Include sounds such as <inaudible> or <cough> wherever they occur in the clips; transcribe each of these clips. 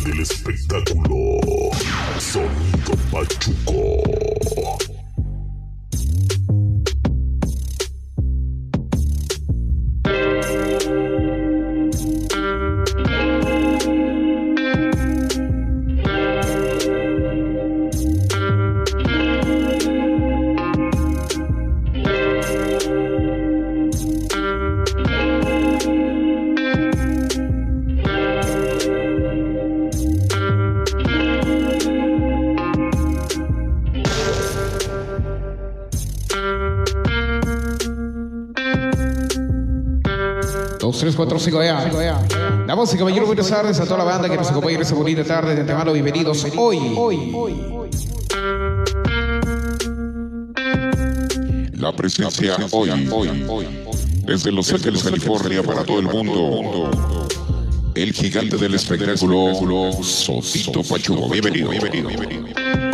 del espectáculo. Sonido Pachuco. Damas y caballeros, buenas tardes a toda la banda que nos acompaña en esta bonita tarde de antemano. Bienvenidos hoy. La presencia hoy, hoy, desde Los Ángeles, California, para todo el mundo. El gigante del espectáculo, Sotito Pachuco. Bienvenido, bienvenido, bienvenido.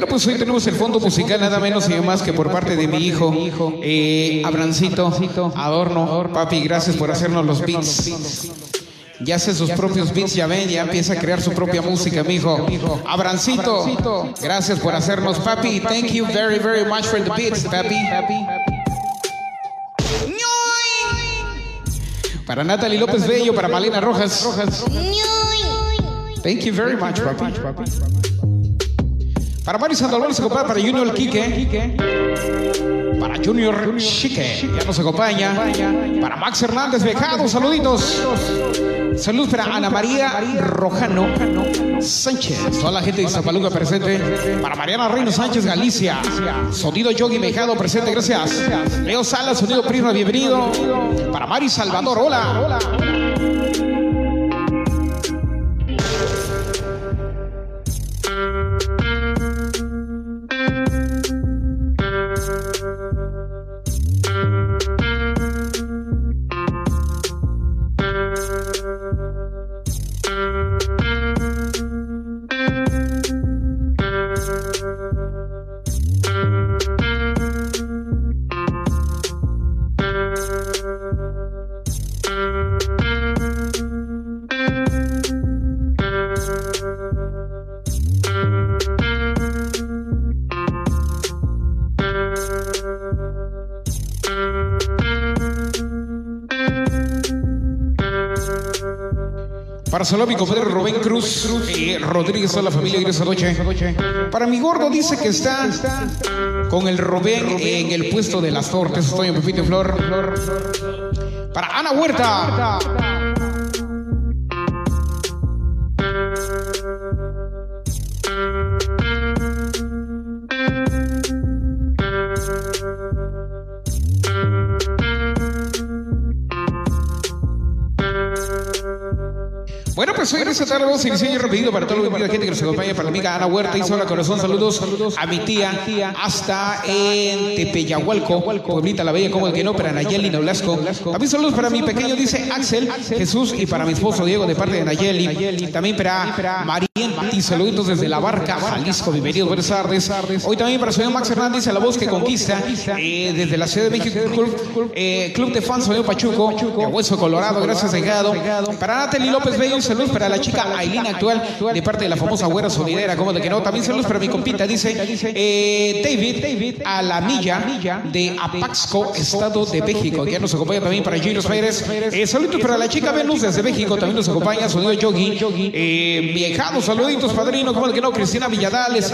Bueno, pues hoy tenemos el fondo musical nada menos y más que por parte de mi hijo, eh, Abrancito, Adorno. Papi, gracias por hacernos los beats. Ya hace sus propios beats, ya ven, ya empieza a crear su propia música, mi hijo. Abrancito, gracias por hacernos, papi. Thank you very, very much for the beats, papi. Para Natalie López Bello, para Malena Rojas. Thank you very much, papi. Para Mario Sandoval se acompaña, para Junior Quique. Para Junior Chique, ya nos acompaña. Para Max Hernández Becado, saluditos. Saludos para Ana María Rojano Sánchez. Toda la gente de Zapaluca presente. Para Mariana Reino Sánchez Galicia. Sonido Yogi Mejado presente, gracias. Leo Salas, Sonido Prisma, bienvenido. Para Mari Salvador, hola. Para saludar a mi compadre Rubén Cruz Rodríguez, a la familia Iglesia Noche. Para mi gordo dice que está con el Rubén en el puesto de las tortas. Estoy en Pepito Flor. Para Ana Huerta. Pues hoy en esta tarde vamos a iniciar para toda la gente que nos acompaña, para la amiga Ana Huerta y Sola Corazón, saludos a mi tía hasta en Tepeyahualco, Pueblita la Bella, como el que no, para Nayeli Nolasco. También saludos para mi pequeño, dice Axel, Jesús y para mi esposo Diego de parte de Nayeli. También para Mariente, saluditos desde La Barca, Jalisco, bienvenidos, buenas tardes. Hoy también para señor Max Hernández, a la voz que conquista eh, desde la Ciudad de México, Club, eh, Club de Fans Pachuco, de Hueso Colorado, gracias Degado. Para Natalie López Bello, saludos para la chica Ailina actual de parte de la famosa güera sonidera, como de que no. También saludos para mi compita, dice eh, David a la milla de Apaxco, Estado de México. Ya nos acompaña también para Giros Pérez. Eh, saluditos para la chica Venus desde México, también nos acompaña Sonido Yogi. Eh, viejado, saluditos, padrino, como de que no. Cristina Villadales,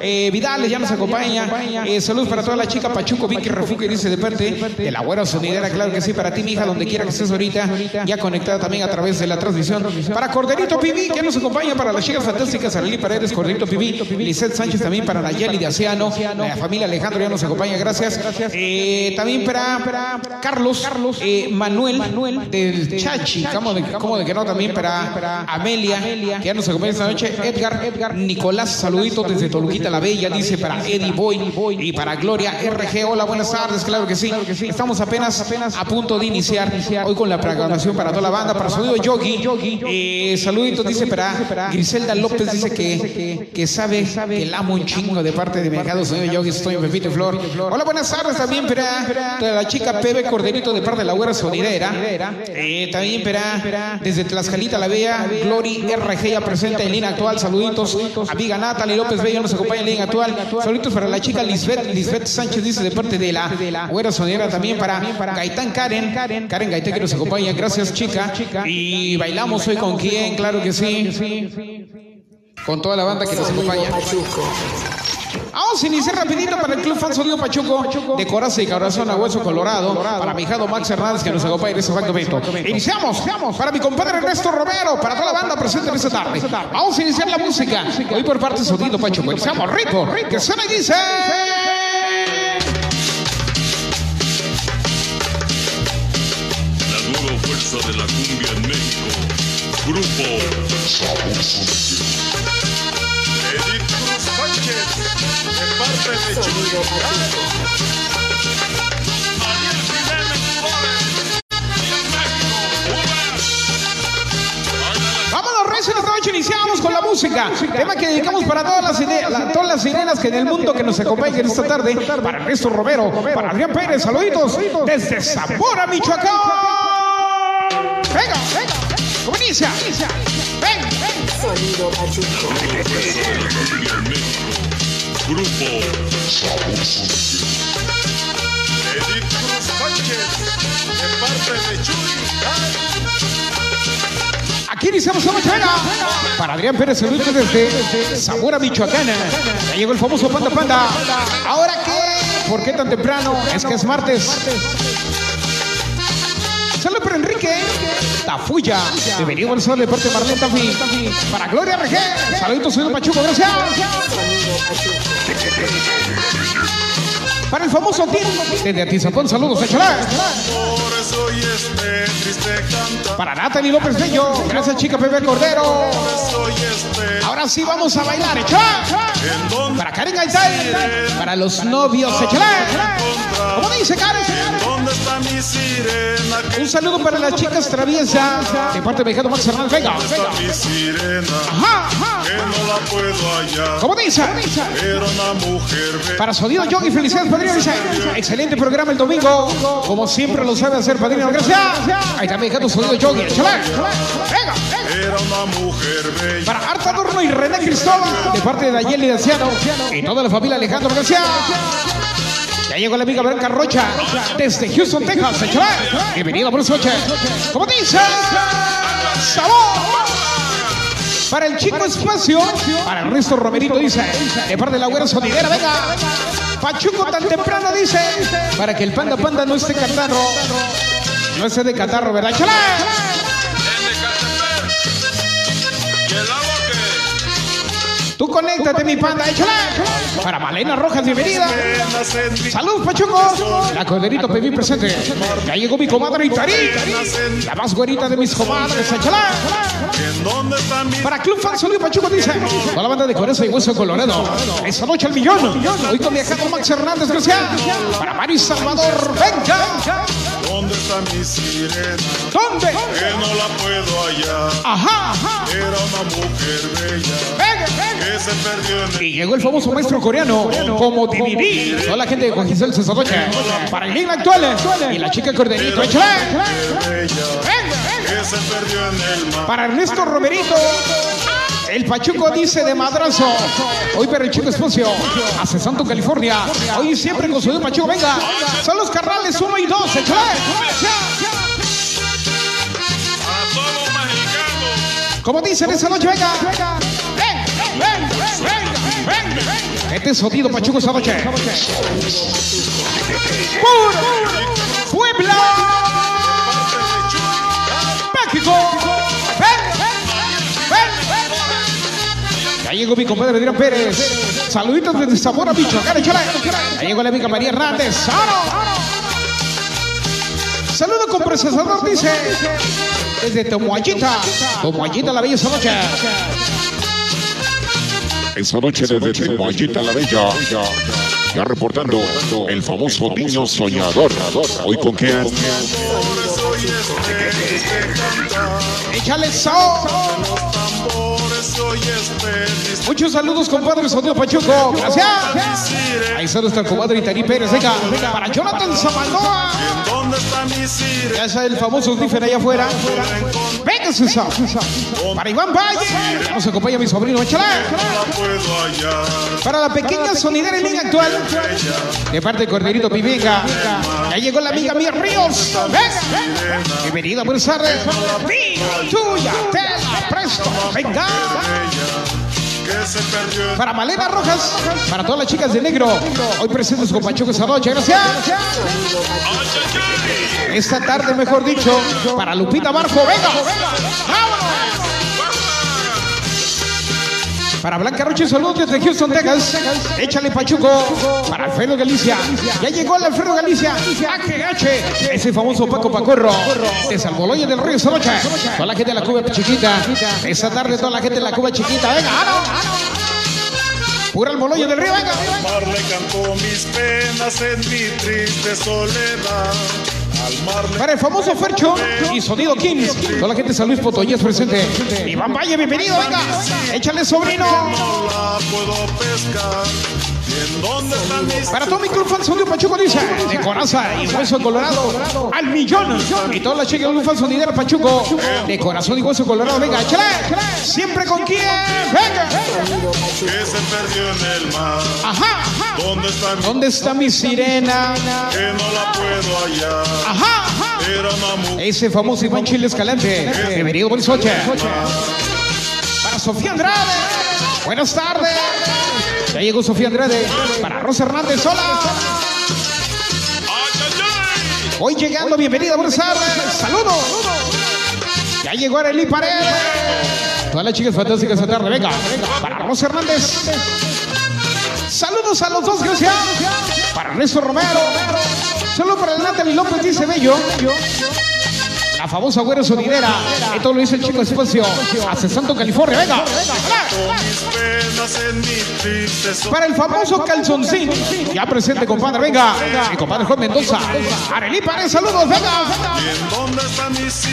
eh, Vidales ya nos acompaña. Eh, saludos para toda la chica Pachuco, Vicky Refuque, dice de parte de la güera sonidera, claro que sí, para ti, mi hija, donde quiera que estés ahorita, ya conectada también a través de la transmisión. Para Corderito Pibi, que nos acompaña para las chicas fantásticas, Arely Paredes, Corderito Pibi, Lizeth Sánchez también para Nayeli de Aciano, la familia Alejandro ya nos acompaña, gracias. Eh, también para Carlos, eh, Manuel, del Chachi, como de, como de que no, también para Amelia, que ya nos acompaña esta noche, Edgar, Nicolás, saluditos desde Toluquita la Bella, dice para Eddie Boy y para Gloria RG, hola, buenas tardes, claro que sí, estamos apenas a punto de iniciar hoy con la programación para toda la banda, para Sonido Yogi, eh, Eh, saluditos, dice para Griselda López, dice que, que sabe que el amo un chingo de parte de Mercado Señor Yogi, estoy en Pepito Flor. Hola, buenas tardes también para la chica Pebe Corderito de parte de la Güera Sonidera. Eh, también para desde Tlaxcalita la Bella, Glory RG ya presente en línea actual. Saluditos, amiga Natalie López Bello nos acompaña en línea actual. Saluditos para la chica Lisbeth, Lisbeth Sánchez dice de parte de la Güera Sonidera también para Gaitán Karen, Karen. Gaitán que nos acompaña. Gracias, chica. Y bailamos hoy con quién, claro que sí. Con toda la banda que nos acompaña. Vamos a iniciar rapidito para el Club Fan Sonido Pachuco de Coraza y Corazón a Hueso Colorado. Para mi hijado Max Hernández que nos acompaña en ese momento. Iniciamos para mi compadre Ernesto Romero, para toda la banda presente en esta tarde. Vamos a iniciar la música. Hoy por parte de Sonido Pachuco. Iniciamos rico, que suena y dice... La nueva fuerza de la cumbia en México. Grupo Edith Cruz Sánchez, de parte de. Vámonos, noche iniciamos con la música. Tema que dedicamos para todas las, la- todas las sirenas que en el mundo que nos acompañan esta tarde. Para Ernesto Romero, para Adrián Pérez, saluditos desde Zamora, Michoacán. Venga, ¿cómo inicia? Ven, ven. Sonido Pachuco. Grupo Edith Cruz Sánchez, de parte de Chuy. Aquí iniciamos la venga. Para Adrián Pérez, saludos desde Zamora, Michoacán. Ya llegó el famoso Panda Panda. ¿Ahora qué? ¿Por qué tan temprano? Es que es martes. Saludos para Enrique Tafuya. Bienvenido al sol de parte de Marlene Tafi. Para Gloria RG. Saluditos, señor Pachuco, gracias. Para el famoso Tim desde Atizapón, saludos, canta. Para Natalie López Bello. Gracias, chica Pepe Cordero. Ahora sí vamos a bailar, donde Para Karen Gaitán. Para los novios, échale. ¿Cómo dice Karen? Un saludo para las chicas traviesas de parte de Mexicano Max Hernández. Venga, venga. mi sirena? Ajá, ajá. Que no la puedo hallar. ¿Cómo dice? Era una mujer. Para Sonido Yogi, felicidades, padrino. Excelente programa el domingo. Como siempre lo sabe hacer, padrino. Gracias. Ahí está Mexicano Sonido Yogi. Échale. Venga, venga. Era una mujer bella. Para Arta Adorno y René Cristóbal, de parte de Dayeli Daciano y toda la familia Alejandro García. Ya llegó la amiga Blanca Rocha desde Houston, Texas. Échale. Bienvenido, buenas noches. ¿Cómo dice? ¡Sabor! Para el chico espacio, para Ernesto Romerito dice, de parte de la güera sonidera, venga. Pachuco tan temprano dice, para que el panda panda no esté catarro. No esté de catarro, ¿verdad? ¡Échale! ¿Y el que? Tú conéctate, mi panda, échale. Para Malena Rojas, bienvenida. Salud, Pachuco. La corderito Pepi presente. Ya llegó mi comadre Itari. La más güerita de mis comadres, échale. ¿En dónde está mi Para Club Fan Sonido Pachuco dice, con la banda de Coraza y Hueso Colorado. Esta noche al millón. Hoy con viajando Max Hernández, gracias. Para Mari Salvador, venga. ¿Dónde está mi sirena? ¿Dónde? Que no la puedo hallar. Ajá, ajá. Era una mujer bella Venga, venga. que se perdió en el Y llegó el famoso maestro coreano como DVD. Toda la gente de Juan Giselle Cesadoche. Para el link actual. Y la chica corderito, Venga, venga. que se perdió en el mar. Para Ernesto Romerito. El Pachuco dice de madrazo. Hoy para el. Hace Santo, California. Hoy siempre con su Pachuco. Venga. Son los carnales 1 y 2. Échale. A todos los mexicanos. Como dicen esa noche, venga. Ven, ven, ven, ven. Este es sonido Pachuco esa noche. Puro Puebla. México. Ya llegó mi compadre Adrián Pérez. Saluditos desde Zamora, Michoacán. Échale. Ya llegó la amiga María Hernández. ¡Sano! Saludo con procesador, dice. Desde Tomoayita. Tomoayita, la bella esa noche. Esa noche desde Temoayita la Bella, ya reportando el famoso niño soñador. Hoy con canta. Échale so. Muchos saludos, compadre Sonido Pachuco. Gracias. Ahí está nuestro compadre Itarí Pérez. Venga, para Jonathan Zamandoa. ¿Dónde está mi sirena? Ya está el famoso sniffer allá afuera. Venga, César. Para Iván Valle. Nos acompaña mi sobrino. Hallar. Para la pequeña sonidera en línea actual. De parte de Corderito Pivenga. Ya llegó la amiga Mía Ríos. Venga. Bienvenida, buenas tardes. Tuya, te la presto. Venga. Para Malena Rojas. Para todas las chicas de negro. Hoy presentes con Pachuco esta noche. Gracias. Esta tarde, mejor dicho. Para Lupita Barco. Venga. Vámonos. Para Blanca Roche, saludos desde Houston, Texas. Échale Pachuco. Para Alfredo Galicia. Ya llegó el Alfredo Galicia. AGH. Ese famoso Paco Pacorro. De Salvoloya del Río esta noche. Toda la gente de la Cuba chiquita. Esta tarde, toda la gente de la Cuba chiquita. Venga, vámonos. Pura el Moloyo del Río, venga. mar le cantó mis penas en mi triste soledad. Para el famoso Fercho y Sonido Kings. Toda la gente de San Luis Potosí es presente. Iván Valle, bienvenido, venga. Échale sobrino. ¿Y en dónde está mi Para todo mi club fan Sonido Pachuco dice de coraza y hueso colorado al millón. Y todas las chicas del fan sonidero Pachuco de corazón y hueso colorado. Venga, échale. Siempre con quién. Venga. que se perdió en el mar? Ajá. ¿Dónde está mi ¿Dónde está mi sirena? que no la puedo hallar? Ajá. Era una Ese famoso Iván Chile Escalante. Bienvenido, noches. Para Sofía Andrade. Buenas tardes. Ya llegó Sofía Andrade. Para Rosa Hernández. Hola. Hoy llegando, bienvenida, buenas tardes. Saludos. Ya llegó Arely Paredes. Todas las chicas fantásticas esta tarde. Venga, para Rosa Hernández. Saludos a los dos, gracias. Para Ernesto Romero. Solo para Natalie López dice Bello. La famosa güera sonidera. Esto lo dice el chico espacio. Hace Santo, California. Venga. Para el famoso calzoncín. Ya presente, compadre. Venga. Mi compadre Juan Mendoza. Arelí Paredes, saludos. Venga.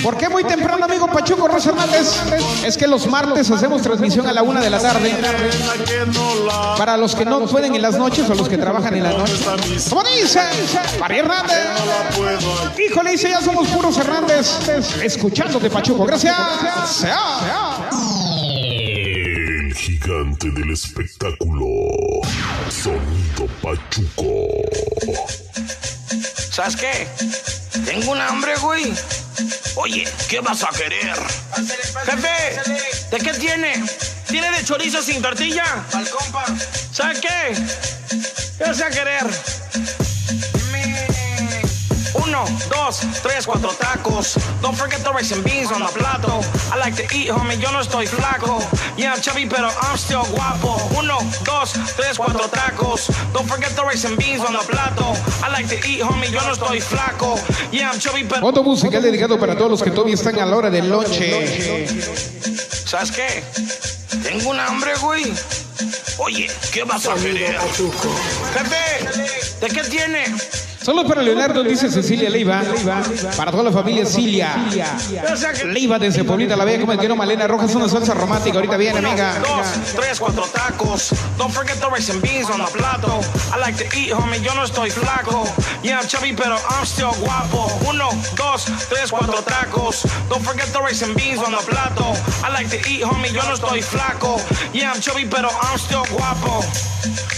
¿Por qué muy temprano, amigo Pachuco Rosa Hernández? Es que los martes hacemos transmisión a la una de la tarde. Para los que no pueden en las noches o los que trabajan en la noche. Como dice, María Hernández. Híjole, dice, ya somos puros Hernández. Escuchándote, Pachuco. Gracias. Sea. El gigante del espectáculo. Sonido Pachuco. ¿Sabes qué? Tengo un hambre, güey. Oye, ¿qué vas a querer? Jefe, ¿de qué tiene? ¿Tiene de chorizo sin tortilla? Al compa. ¿Sabes qué? ¿Qué vas a querer? Uno, dos, tres, cuatro tacos. Don't forget the rice and beans on the plato. I like to eat, homie, yo no estoy flaco. Yeah, I'm chubby, pero I'm still guapo. Uno, dos, tres, cuatro tacos. Don't forget the rice and beans on the plato. I like to eat, homie, yo no estoy flaco. Yeah, I'm chubby, pero... Fondo musical dedicado para todos los que todavía están a la hora del lonche. ¿Sabes qué? Tengo un hambre, güey. Oye, ¿qué vas a? Pachuco. Jefe, ¿de qué tiene? Solo para Leonardo, dice Cecilia Leiva. Para toda la familia Cilia. Leiva desde Pueblita la Bella, como el que no Malena Rojas, una salsa romántica. Ahorita viene, Uno, amiga. dos, tres, cuatro tacos. Don't forget the rice and beans on the plato. I like to eat, homie, yo no estoy flaco. Yeah, I'm chubby, pero I'm still guapo. Uno, dos, tres, cuatro tacos. Don't forget the rice and beans on the plato. I like to eat, homie, yo no estoy flaco. Yeah, I'm chubby, pero I'm still guapo.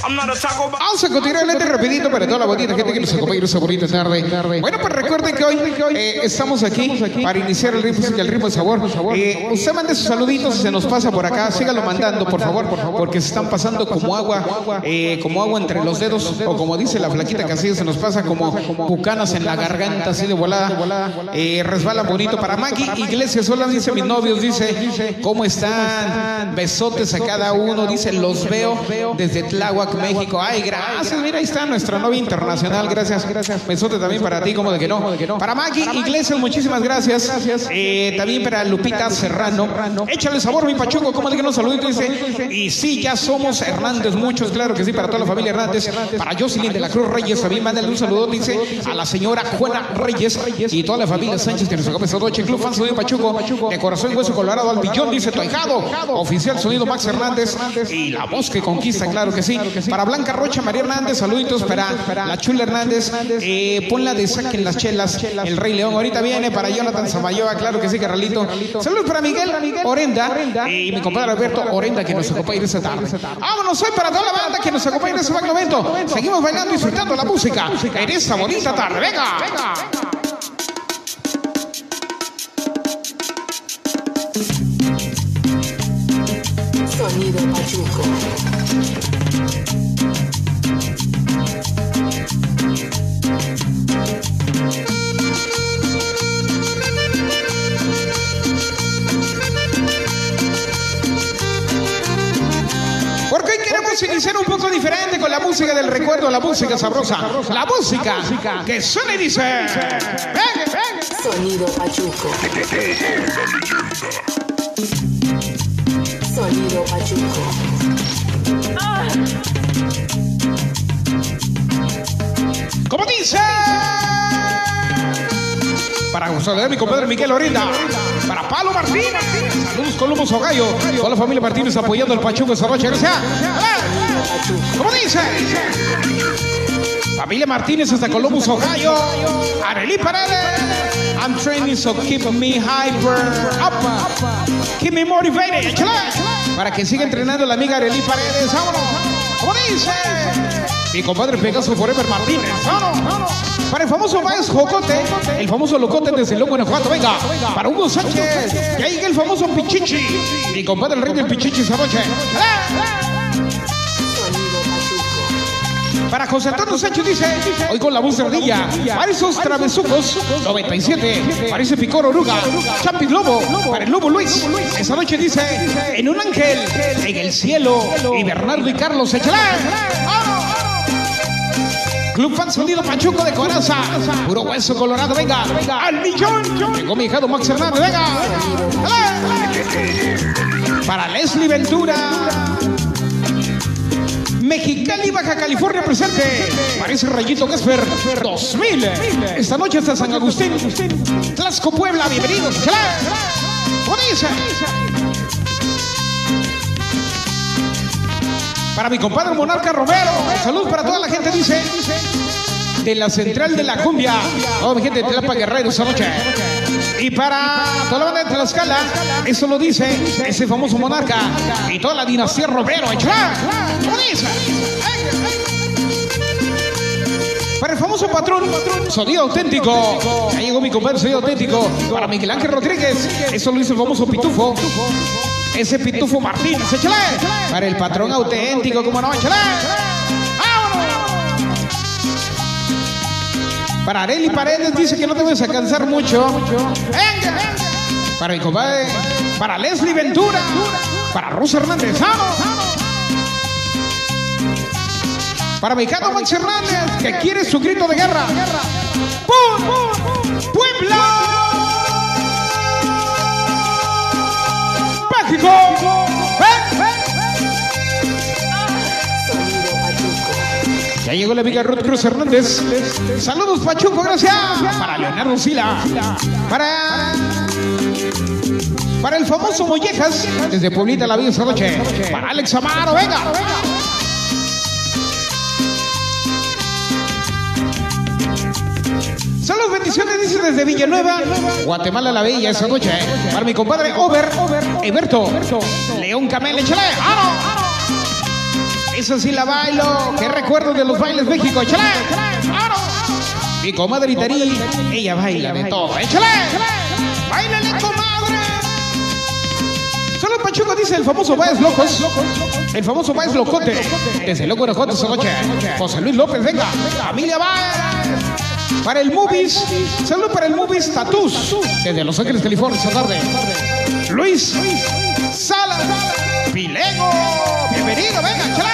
I'm not a taco, but Vamos a continuar lente rapidito para toda la bonita gente que nos acompaña esta bonita tarde. Bueno, pues recuerden que hoy eh, estamos aquí para iniciar el ritmo y el ritmo de sabor. Eh, usted mande sus saluditos y se nos pasa por acá. Sígalo mandando, por favor, porque se están pasando como agua, eh, como agua entre los dedos, o como dice la flaquita Casillas, se nos pasa como bucanas en la garganta, así de volada. Eh, resbalan bonito para Maggie Iglesias. Hola, dice mis novios, dice, ¿cómo están? Besotes a cada uno, dice, los veo desde Tláhuac, México. Ay, gracias, mira, ahí está nuestra novia internacional, gracias. Gracias. Besote también para ti, como de que no. Para Maggie Iglesias, muchísimas gracias. Eh, también para Lupita Serrano. Échale sabor, mi pachuco, como de que no saludito, dice. Y sí, ya somos Hernández, muchos, claro que sí, para toda la familia Hernández. Para Jocelyn de la Cruz Reyes, también mándale un saludo, dice, a la señora Juana Reyes y toda la familia Sánchez que nos acompaña esta noche. Club Fans Sonido Pachuco, de Corazón y Hueso Colorado al Billón, dice Toijado. Oficial Sonido Max Hernández y la voz que conquista, claro que sí. Para Blanca Rocha, María Hernández, saluditos para la Chula Hernández. Eh, ponla de saquen las chelas, el Rey León. Ahorita viene para Jonathan Samayoa, claro que sí, Carralito. Saludos para Miguel Orenda y mi compadre Alberto Orenda que nos acompaña esta tarde. Vámonos hoy para toda la banda que nos acompaña en este magno evento. Seguimos bailando y disfrutando la música en esta bonita tarde. Venga, venga. Sonido Pachuco. Queremos iniciar un poco diferente con la música del recuerdo, la música sabrosa. La música que suena y dice. Sonido Pachuco. Sonido Pachuco. ¿Cómo dice? Para Gustavo de mi compadre Miguel Orinda. Para Pablo Martínez. Saludos Columbo Sogallo. Toda la familia Martínez apoyando al Pachuco esta noche. Gracias. ¿Cómo dice? Familia Martínez hasta Columbus, Ohio. Arely Paredes. I'm training so keep me hyper up. Keep me motivated. Para que siga entrenando la amiga Arely Paredes. Vámonos. ¿Cómo dice? Mi compadre Pegaso Forever Martínez. Vámonos. Para el famoso Baez Jocote, el famoso Locote desde Loco, Guanajuato, venga. Para Hugo Sánchez, ya llega el famoso Pichichi. Mi compadre el rey del Pichichi esta noche. Para José Antonio Sánchez dice, hoy con la voz de ardilla, para esos travesucos, 97, para ese picor oruga, Champi Lobo, para el Lobo Luis, esa noche dice, en un ángel, en el cielo, y Bernardo y Carlos, échale. Club Fan Sonido Pachuco de Coraza, puro hueso colorado, venga, al millón, llegó mi hijado Max Hernández, venga. Para Leslie Ventura. Mexicali, Baja California presente. Parece Rayito Gasper 2000. Esta noche hasta San Agustín. Tlasco, Puebla, bienvenidos. ¡Chala! ¿Cómo dice? Para mi compadre Monarca Romero. Salud para toda la gente, dice. De la central de la cumbia. Toda mi gente de Tlapa Guerrero esta noche. Y para toda la banda de Tlaxcala, eso lo dice ese famoso monarca y toda la dinastía Romero. Para el famoso patrón, sonido auténtico. Ya llegó mi compadre, sonido auténtico. Para Miguel Ángel Rodríguez, eso lo dice el famoso pitufo. Ese pitufo Martínez, échale. Para el patrón auténtico, como no, échale. Para Areli Paredes dice que no te vas a cansar mucho. ¡Venga! Para mi compadre, para Leslie Ventura, para Rosa Hernández, ¡vamos! Para Mexicano Max Hernández, que quiere su grito de guerra. ¡Pum! ¡Puebla! ¡México! Ya llegó la amiga Ruth Cruz Hernández. Saludos, Pachuco, gracias. Para Leonardo Sila. Para. Para el famoso Mollejas, desde Pueblita la Vida esta noche. Para Alex Amaro, venga. Saludos, bendiciones, dice desde Villanueva, Guatemala la Bella esta noche. Para mi compadre Over, Eberto, León Camel, échale. ¡Vamos! Eso sí la bailo. Qué recuerdo de los bailes México. Échale. Mi comadre Itarí, ella baila de todo. Échale. Báilale, comadre. Solo Pachuco dice el famoso Baez Locos. El famoso Baez Locote. Desde Loco Guanajuato esta noche. José Luis López, venga. Familia Baez. Para el Movies. Saludos para el Movies Tatus. Desde Los Ángeles, California esta tarde. Luis Salas. Pilego. Bienvenido, venga, chala.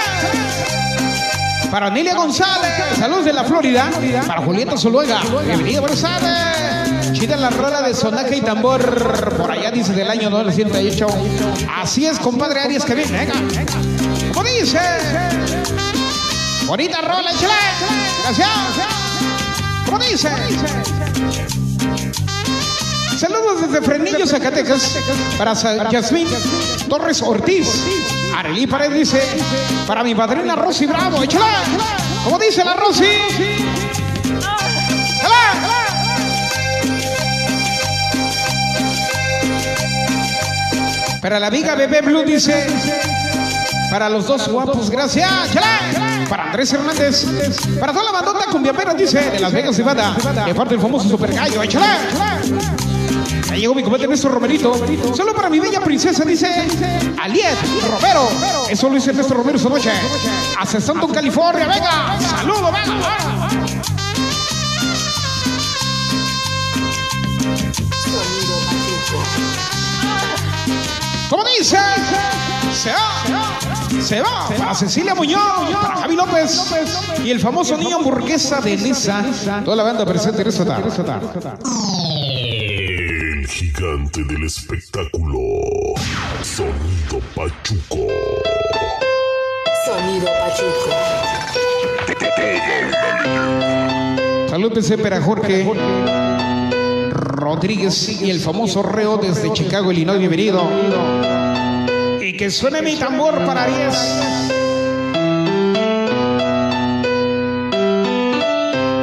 Para Nelia González, saludos de la Florida. Para Julieta Zuluega, bienvenida, buenas tardes. Chida la rola de sonaja y tambor, por allá dice del año 908. Así es, compadre Arias, que viene, venga. ¿Cómo dice? Bonita rola, échale. Gracias. ¿Cómo dice? Saludos desde Frenillo, Zacatecas, para Yasmín Torres Ortiz. Arelí Pared dice, para mi padrina Rosy Bravo, échala. ¿Cómo dice la Rosy? Para la amiga Bebé Blue dice, para los dos guapos, gracias. ¡Échala! Para Andrés Hernández, para toda la bandota cumbiapera dice, de Las Vegas, Nevada, de parte del famoso Super Gallo, échala. Ya llegó mi compadre Néstor Romerito. Solo para mi bella princesa, dice Aliet Romero. Eso lo dice Néstor Romero esta noche. Hasta Stanton, California. Venga, saludo, venga. ¿Cómo dice? Se va. Se va. Para Cecilia Muñoz. Para Javi López. Y el famoso niño hamburguesa de Nesa. Toda la banda presente en esta tarde. Gigante del espectáculo. Sonido Pachuco. Sonido Pachuco. Saludos para Jorge Rodríguez y el famoso reo desde Chicago, Illinois. Bienvenido. Y que suene mi tambor para Aries.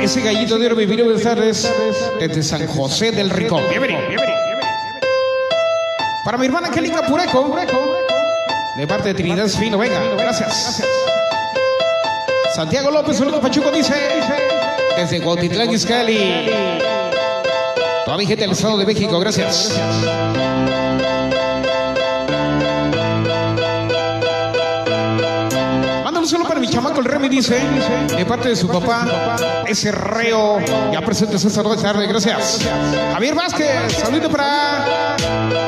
Ese gallito de oro, bienvenido, buenas tardes. Desde San José del Rincón. Bienvenido. Para mi hermana Angélica Pureco. De parte de Trinidad Fino, venga, gracias. Santiago López, saludos Pachuco, dice. Desde Cuautitlán, Izcalli. Toda mi gente del Estado de México, gracias. Mándale un saludo para mi chamaco, el Remy, dice. De parte de su papá, ese reo. Ya presentes esta tarde, gracias. Javier Vázquez, saludo para.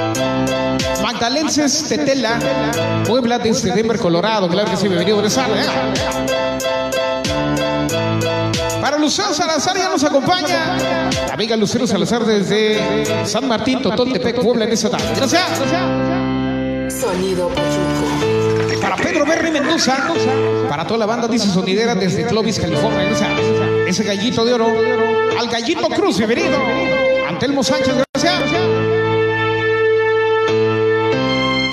Magdalenses Tetela, Puebla desde Denver, Colorado. Claro que sí, bienvenido, buenas tardes. Para Lucero Salazar ya nos acompaña. La amiga Lucero Salazar desde San Martín, Totontepec, Puebla en esta tarde. Gracias. Sonido Pachuco. Para Pedro Berry Mendoza. Para toda la banda, dice sonidera desde Clovis, California. Ese gallito de oro. Al gallito Cruz, bienvenido. Antelmo Sánchez,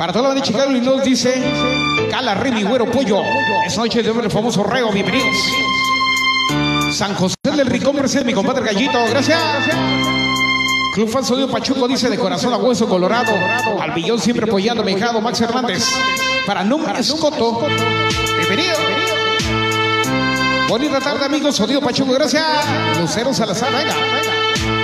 Para toda la banda de Chicago, Illinois, dice Cala Remy Güero Pollo. Esa noche de el famoso reo, bienvenidos. San José del Ricón, gracias, mi compadre Gallito, gracias. Club Fan Sonido Pachuco dice de corazón a hueso colorado. Al billón siempre apoyando, mejado Max Hernández. Para Num Escoto, bienvenido. Bonita tarde, amigos. Sonido Pachuco, gracias. Lucero Salazar, venga.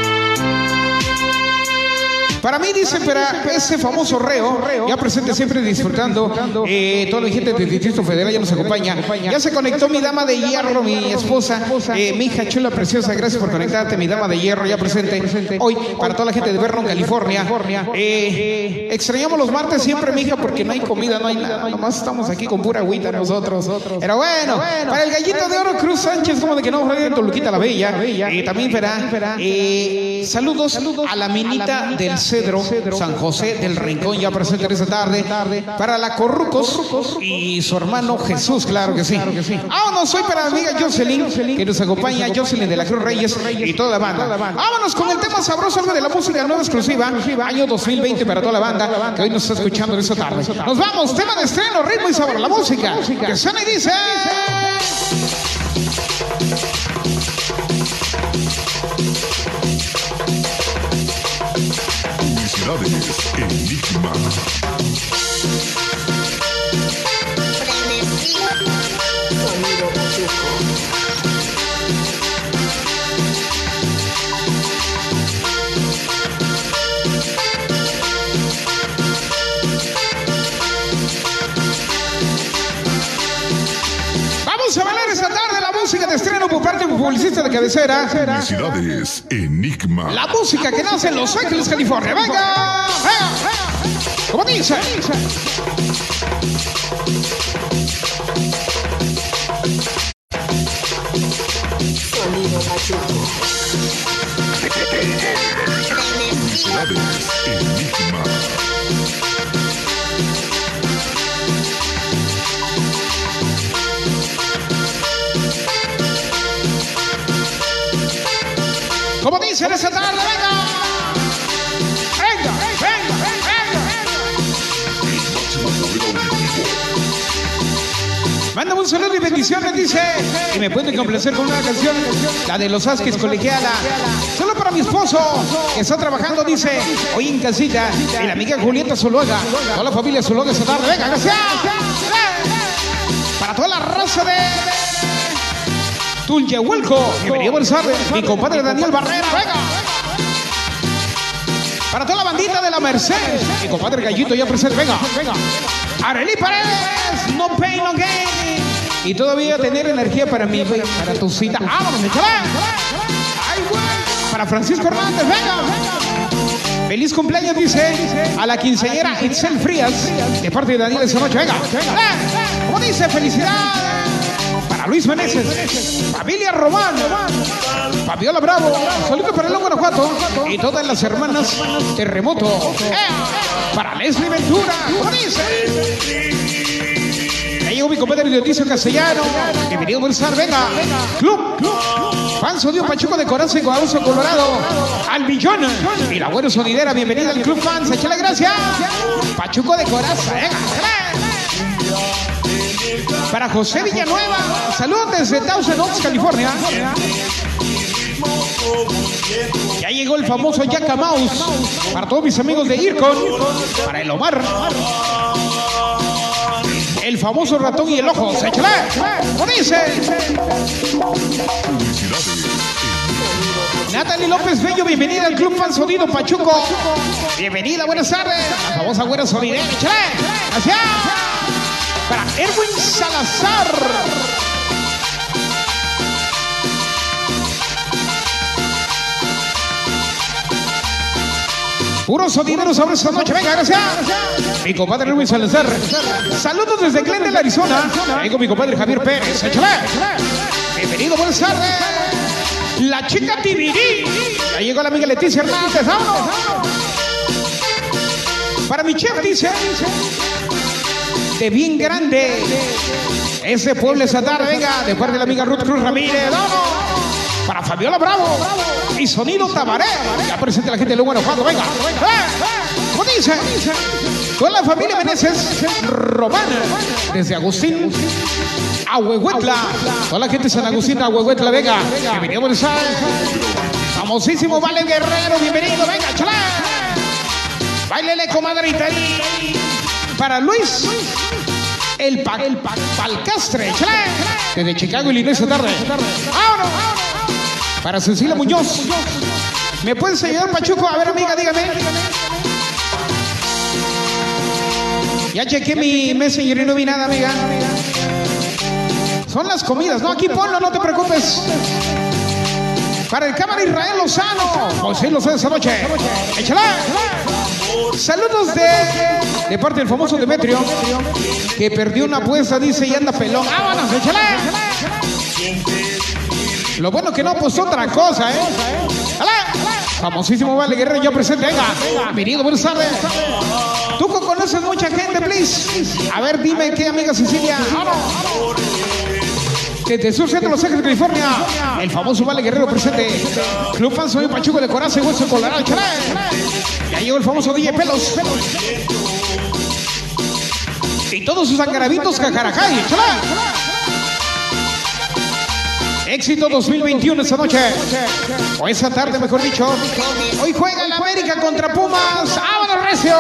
Para mí, dice, para ese famoso reo, ya presente siempre disfrutando, eh, toda la gente del Distrito Federal ya nos acompaña. Ya se conectó mi dama de hierro, mi esposa, eh, mi hija chula preciosa, gracias por conectarte, mi dama de hierro, ya presente hoy para toda la gente de Vernon, California. Eh, extrañamos los martes siempre, mi hija, porque no hay comida, no hay nada, nomás estamos aquí con pura agüita nosotros. Pero bueno, para el gallito de oro Cruz Sánchez, como de que no, de Toluquita la Bella, eh, también para eh, saludos a la minita del Cedro, San José del Rincón, ya presente en esta tarde. Para la Corrucos y su hermano Jesús, claro que sí. Vámonos, soy para la amiga Jocelyn, que nos acompaña, Jocelyn de la Cruz Reyes y toda la banda. Vámonos con el tema sabroso, algo de la música nueva exclusiva, año 2020 para toda la banda que hoy nos está escuchando esta tarde. Nos vamos, tema de estreno, ritmo y sabor, la música. Que suena y dice. Publicidades Enigma. Publicista de cabecera. Publicidades Enigma. La música que nace en Los Ángeles, California. ¡Venga! ¿Cómo dice? Como dicen esa tarde, venga. Venga, venga, venga. Mándame un saludo y bendiciones, dice. Y me pueden complacer con una canción, la de los Asques Colegiala. Solo para mi esposo, que está trabajando, dice, hoy en casita. Y la amiga Julieta Zuluaga. Toda la familia Zuluaga esta tarde. Venga, gracias. Para toda la raza de Tulyehuelco. Bienvenido, buenas tardes. Mi compadre Daniel Barrera, venga. Para toda la bandita de la Merced. Mi compadre Gallito ya presente, venga, venga. Arely Paredes, no pain, no gain. Y todavía tener energía para mi, para tu cita. ¡Vámonos. Para Francisco Hernández, venga. Feliz cumpleaños, dice a la quinceañera Itzel Frías, de parte de Daniel esa noche. Venga, venga. ¿Cómo dice? Felicidades Luis Meneses, familia Román, Fabiola Bravo, saludos para el Guanajuato y todas las hermanas Terremoto. ¡Eh! Para Leslie Ventura, ¿cómo dice? Ahí mi compadre Dionisio Castellano. Bienvenido, Bolsar, venga. Club, Panzo Dios Pachuco de Corazón, Guadalajara, Colorado. Al millón. Y la buena sonidera, bienvenida al Club Fans. Échale gracias. Pachuco de Corazón, venga. Para José Villanueva, saludos desde Thousand Oaks, California. Ya llegó el famoso Yaka Mouse. Para todos mis amigos de IRCON. Para el Omar. El famoso ratón y el ojo. ¿Cómo dice? Natalie López Bello, bienvenida al Club Fan Sonido Pachuco. Bienvenida, buenas tardes. La famosa buena sonidera. ¡Échale! ¡Gracias! Para Erwin Salazar. Puro sonidero sobre esta noche. Venga, gracias. Mi compadre Erwin Salazar. Saludos desde Glendale, Arizona. Vengo mi compadre Javier Pérez. Échale. Bienvenido, buenas tardes. La chica Tibirí. Ya llegó la amiga Leticia Hernández. ¡Vámonos! Para mi chef, dice bien grande. Ese pueblo esa tarde, venga, de parte de la amiga Ruth Cruz Ramírez. Para Fabiola Bravo y Sonido Tabaré. Ya presente la gente de Lugo Guanajuato, venga. ¡Eh! ¿Cómo dice? Con la familia Meneses Romana, desde Agustín a Huehuetla. Toda la gente de San Agustín a Huehuetla, venga. Bienvenido Buenos. Famosísimo Vale Guerrero, bienvenido, venga, chalá. Bailele, comadrita. Para Luis, el, pa, el pa, Palcastre, desde Chicago, Illinois, esta tarde. ¡Vámonos! Para Cecilia Muñoz. ¿Me puedes ayudar, Pachuco? A ver, amiga, dígame. Ya chequé mi messenger y no vi nada, amiga. Son las comidas, ¿no? Aquí ponlo, no te preocupes. Para el cámara Israel Lozano. Pues sí, Lozano esa noche. ¡Échala! Saludos de, de parte del famoso Demetrio, que perdió una apuesta, dice, y anda pelón. ¡Vámonos, échale! Lo bueno que no puso otra cosa, ¿eh? ¡Ale! Famosísimo Vale Guerrero, yo presente, venga. Bienvenido, buenas tardes. Tú conoces mucha gente, please. A ver, dime qué amiga Cecilia. ¡Vamos! Desde Sur Centro, Los Ángeles, California, el famoso Vale Guerrero presente. Club Fan Soy Pachuco de Corazón y Hueso Colorado. Ya llegó el famoso DJ Pelos. Y todos sus angarabitos cajarajay. Éxito 2021 esta noche. O esa tarde, mejor dicho. Hoy juega la América contra Pumas. ¡Vámonos, Recio!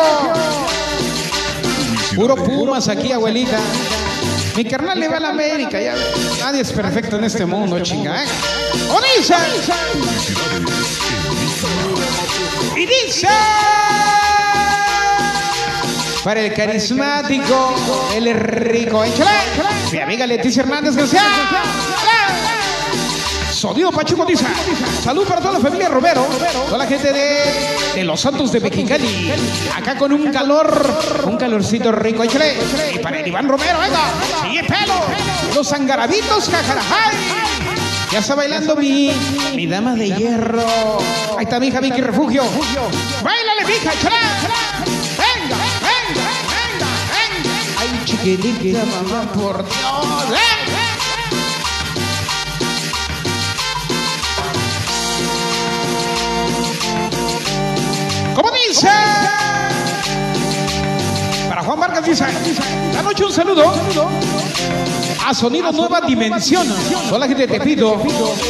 Puro Pumas aquí, abuelita. Mi carnal le va a la América. Ya. Nadie es perfecto en este mundo, chinga. ¿eh? ¡O dice! Y dice. Para el carismático, es rico. ¡Échale! Mi amiga Leticia Hernández García. Sonido Pachuco dice. Salud para toda la familia Romero. Toda la gente de, de Los Santos de Mexicali. Acá con un calor, un calorcito rico. Échale. Y para el Iván Romero, venga. Sigue pelo. Los angarabitos, jajarajay. Ya está bailando mi, mi dama de hierro. Ahí está mi hija Vicky Refugio. Bailale, mija, échale. Venga, venga, venga, venga. Ay, chiquitita, mamá, por Dios. ¡Eh! Saludo a Sonido Nueva Dimensión. Toda la gente de Tepito,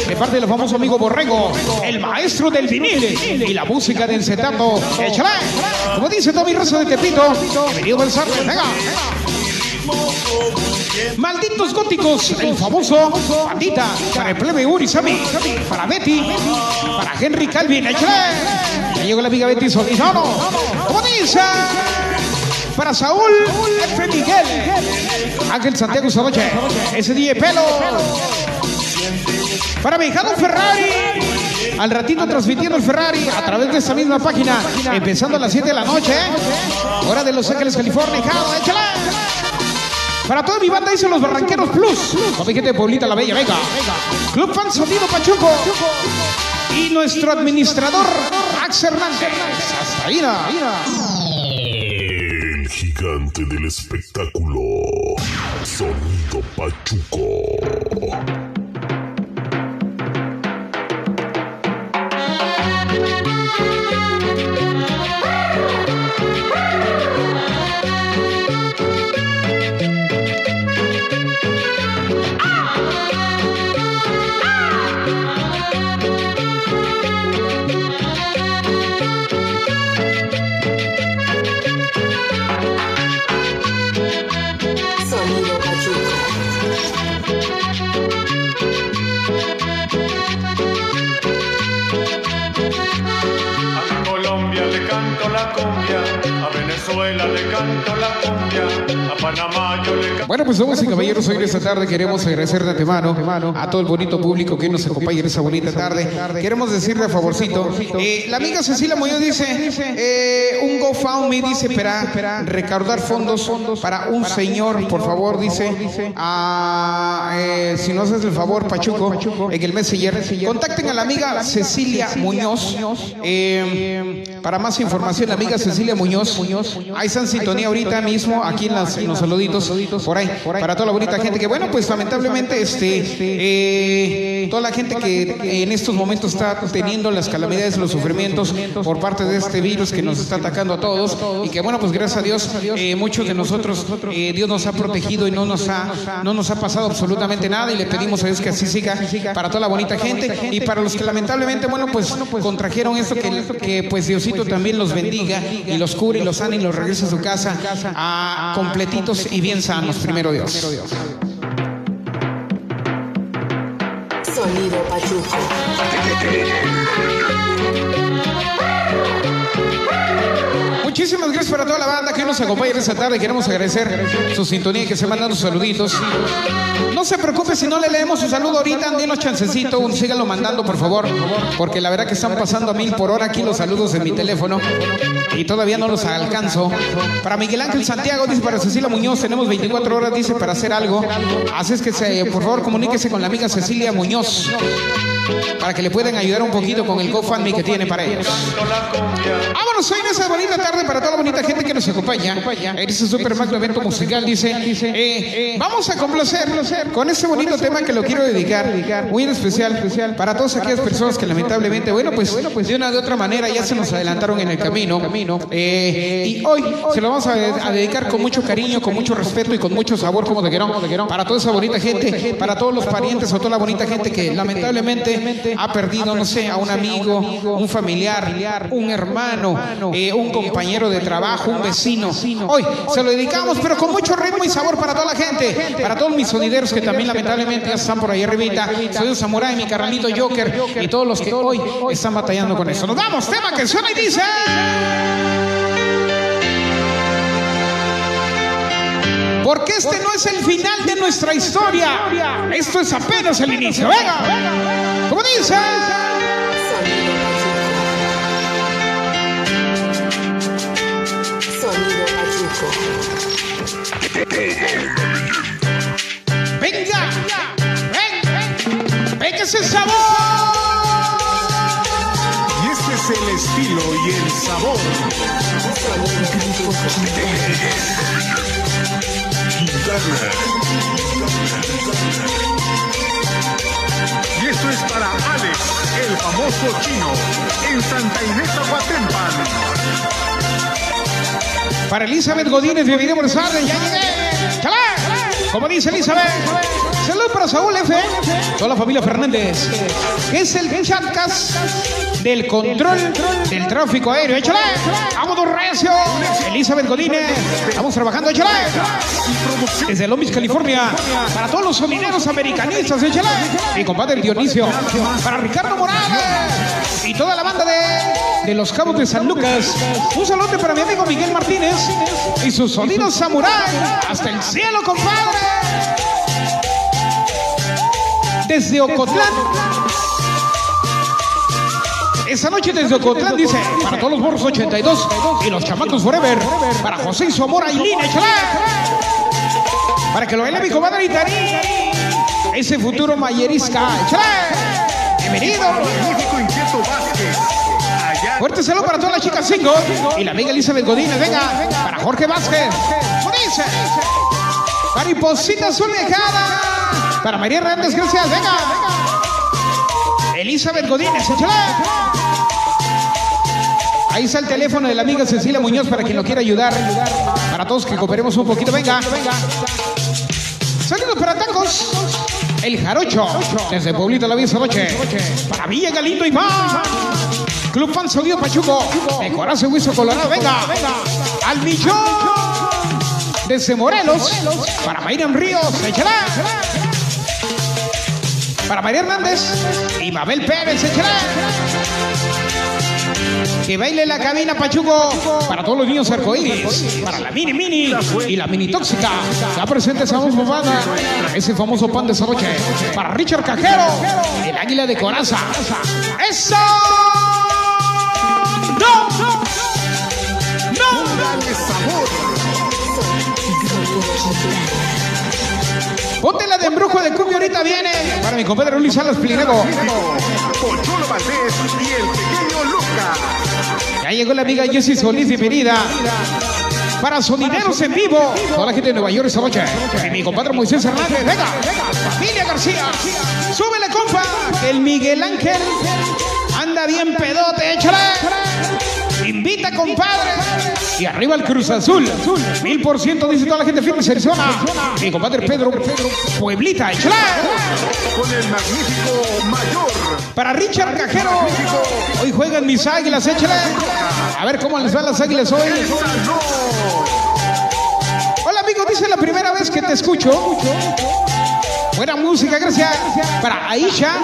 de parte del famoso amigo Borrego, el maestro del vinil y la música del cetato. Échale. Como dice todo mi raza de Tepito, bienvenido al Sartre. Venga. Malditos góticos, el famoso Bandita, para el plebe Urizami, para Betty, para Henry Calvin, échale. Ya llegó la amiga Betty Solizano. Como dice, para Saúl F. Miguel, Ángel Santiago Saroche, ese DJ Pelo. Para mi hijado Ferrari. Al ratito transmitiendo el Ferrari a través de esta misma página, empezando a las 7 de la noche, hora de Los Ángeles, California. Hijado, échale. Para toda mi banda dice los Barranqueros Plus. Con mi gente de Paulita la Bella, venga. Club Fan Sonido Pachuco. Y nuestro administrador, Max Hernández. Hasta ahí, del espectáculo. Sonido Pachuco. Bueno, pues damas y caballeros, hoy en esta tarde queremos agradecer de antemano a todo el bonito público que nos acompaña en esta bonita tarde. Queremos decirle a favorcito, eh, la amiga Cecilia Muñoz dice, eh, un GoFundMe dice para recaudar fondos para un señor, por favor, dice, eh, si no haces el favor, Pachuco, en el Messenger, contacten a la amiga Cecilia Muñoz. eh, para más información, la amiga Cecilia Muñoz, ahí está en sintonía ahorita mismo, aquí en, las- en los saluditos, por ahí, para toda la bonita gente que, bueno, pues lamentablemente, este, eh, toda la gente que en estos momentos está teniendo las calamidades, los sufrimientos por parte de este virus que nos está atacando a todos. y que, bueno, pues gracias a Dios, eh, muchos de nosotros, eh, Dios nos ha protegido y no nos ha, no nos ha pasado absolutamente nada y le pedimos a Dios que así siga para toda la bonita gente y para los que lamentablemente, bueno, pues contrajeron esto, que, que pues Diosito también los bendiga y los cure y los sane y los regrese a su casa a completitos y bien sanos, primero Dios. Sonido Pachuco. Muchísimas gracias para toda la banda que nos acompaña en esta tarde. Queremos agradecer su sintonía que se mandan sus saluditos. No se preocupe si no le leemos su saludo ahorita, denos chancecito, un- síganlo mandando por favor, porque la verdad que están pasando a mil por hora aquí los saludos en mi teléfono y todavía no los alcanzo. Para Miguel Ángel Santiago, dice para Cecilia Muñoz, tenemos 24 horas, dice, para hacer algo. Así es que por favor comuníquese con la amiga Cecilia Muñoz para que le puedan ayudar un poquito con el GoFundMe que tiene para ellos. Vámonos hoy en esa bonita tarde para toda la bonita gente que nos acompaña. En este super magno evento musical dice, eh, vamos a complacer con este bonito tema que lo quiero dedicar, muy en especial para todas aquellas personas que lamentablemente, bueno, pues de una de otra manera ya se nos adelantaron en el camino. Eh, y hoy se lo vamos a, a dedicar con mucho cariño, con mucho respeto y con mucho sabor como de querón, para toda esa bonita gente, para todos los parientes o toda la bonita gente que lamentablemente ha perdido, no sé, a un amigo, un familiar, un hermano, eh, un compañero de trabajo, un vecino. Hoy se lo dedicamos, pero con mucho ritmo y sabor para toda la gente, para todos mis sonideros que también lamentablemente ya están por ahí arribita. Soy un samurai, mi carnalito Joker y todos los que hoy están batallando con eso. Nos vamos, tema que suena y dice. Porque este no es el final de nuestra historia. Esto es apenas el inicio. Venga, como dice. Venga, ven, ven, venga ese sabor. Y este es el estilo y el sabor. Y esto es para Alex, el famoso chino, en Santa Inés Aguatempan. Para Elizabeth Godínez, por tarde. Ya llegué. ¡Chalá! Como dice Elizabeth. Salud para Saúl F. Toda la familia Fernández. Es el chancas del control del tráfico aéreo. Échale. Vámonos recio. Elizabeth Godínez. Estamos trabajando. Échale. Desde Beach, California. Para todos los sonideros americanistas. Échale. Mi compadre Dionisio. Para Ricardo Morales. Y toda la banda de, de los cabos de San Lucas. Un saludo para mi amigo Miguel Martínez. Y sus sonidos samurái. Hasta el cielo, compadre. Desde Ocotlán. Esa noche desde Ocotlán dice, para todos los morros 82 y los chamacos forever, para José y su amor Ailín, échale. Para que lo baile mi comadre Itari. Ese futuro mayerisca, échale. Bienvenido. Fuerte saludo para todas las chicas single y la amiga Elizabeth Godínez, venga, para Jorge Vázquez, ¿cómo dice? Mariposita dejada, para María Hernández, gracias, venga. Elizabeth Godínez, échale. Ahí está el teléfono de la amiga Cecilia Muñoz para quien lo quiera ayudar. Para todos que cooperemos un poquito, venga. Saludos para tacos. El Jarocho, desde Pueblito La Noche. Para Villa Galindo y más. Club Fan Sonido Pachuco. De Corazón Huizo Colorado, venga. Al millón. Desde Morelos. Para Mayram Ríos, échala. Para María Hernández y Mabel Pérez, échala. Que baile la cabina Pachuco para todos los niños arcoíris, para la mini mini y la mini tóxica. Ya presente estamos bobada, ese famoso pan de esa noche. Para Richard Cajero, el águila de coraza. ¡Eso! ¡No! ¡No! sabor. Ponte la de embrujo de cumbia ahorita viene. Para mi compadre Luis Salas Plinego. Pocholo Valdés y el pequeño Luca. Ya llegó la amiga Jessie Solís, bienvenida. Para sonideros en vivo. Toda la gente de Nueva York esta noche. Y mi compadre Moisés Hernández. Venga, familia García. Súbele, compa. que El Miguel Ángel anda bien pedote. Échale. Invita, compadre. Y arriba el Cruz Azul. Mil por ciento dice toda la gente firme Arizona. Mi compadre Pedro. Pueblita. Échale. Con el magnífico mayor. Para Richard Cajero. Hoy juegan mis águilas, échale. A ver cómo les van las águilas hoy. Hola amigo, dice la primera vez que te escucho. Buena música, gracias. Para Aisha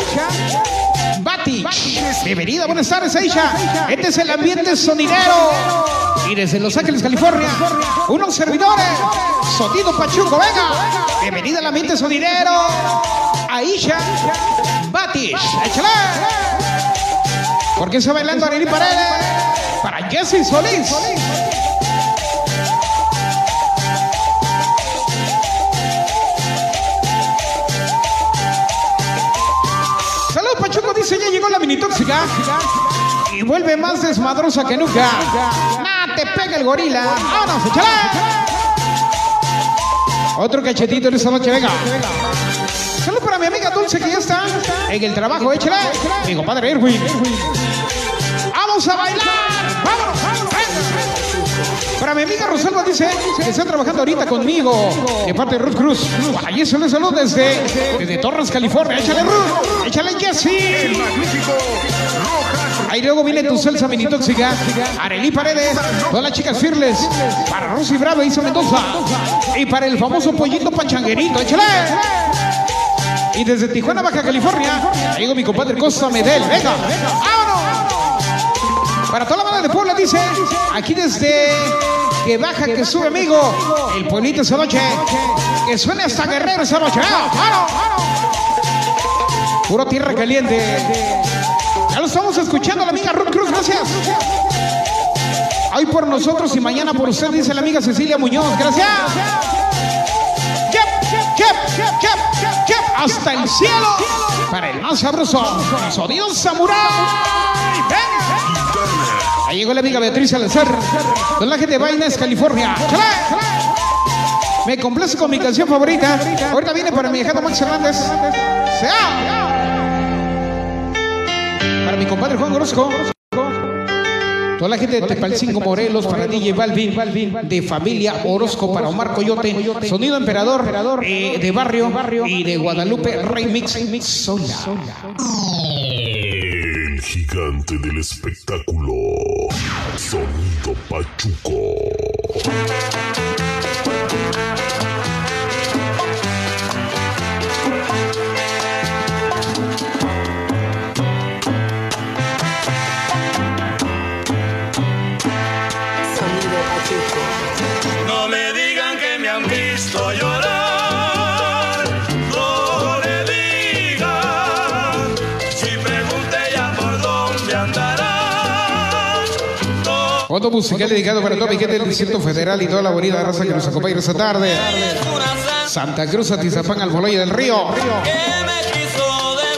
Bienvenida, buenas tardes Aisha. Este es el ambiente sonidero. Y desde Los Ángeles, California, unos servidores. Sonido Pachuco, venga. Bienvenida al ambiente sonidero. Aisha Batish. Échale. ¿Por qué está bailando Arely Paredes? Para Jesse Solís. Dice llegó la mini tóxica y vuelve más desmadrosa que nunca. Nah, te pega el gorila. Vámonos, échale. Otro cachetito en esta noche, venga. Salud para mi amiga Dulce que ya está en el trabajo, échale. Mi compadre Erwin. Vamos a bailar. Mi amiga Rosalba dice que está trabajando ahorita conmigo de parte de Ruth Cruz. Allí se le salud desde, desde Torres, California. Échale Ruth, échale Jesse. Ahí luego viene tu salsa mini tóxica. Arely Paredes, todas las chicas firles. Para Rosy Bravo, Isa Mendoza. Y para el famoso pollito pachanguerito, échale. Y desde Tijuana, Baja California, ahí mi compadre Costa Medel. Venga, vámonos. De Puebla dice, aquí desde que baja, que sube amigo, el pueblito esa noche, que suene hasta Guerrero esa noche. ¡Vámonos, vámonos! Puro tierra caliente. Ya lo estamos escuchando, la amiga Ruth Cruz, gracias. Hoy por nosotros y mañana por usted, dice la amiga Cecilia Muñoz, gracias. Hasta el cielo para el más sabroso sonido samurai. Ahí llegó la amiga Beatriz Salazar, gente de Vainas, California. Me complace con mi canción favorita. Ahorita viene para mi hijado Max Hernández. ¡Sea! Para mi compadre Juan Orozco. Toda la gente de Tepalcingo Morelos, para DJ Balvin, de familia Orozco, para Omar Coyote, Sonido Emperador, eh, de Barrio y de Guadalupe Remix Sola. Gigante del espectáculo. Sonido Pachuco. Musical dedicado para toda mi gente del Distrito Federal y toda la bonita raza que nos acompaña esta tarde. Santa Cruz, Atizapán, Almoloya del Río.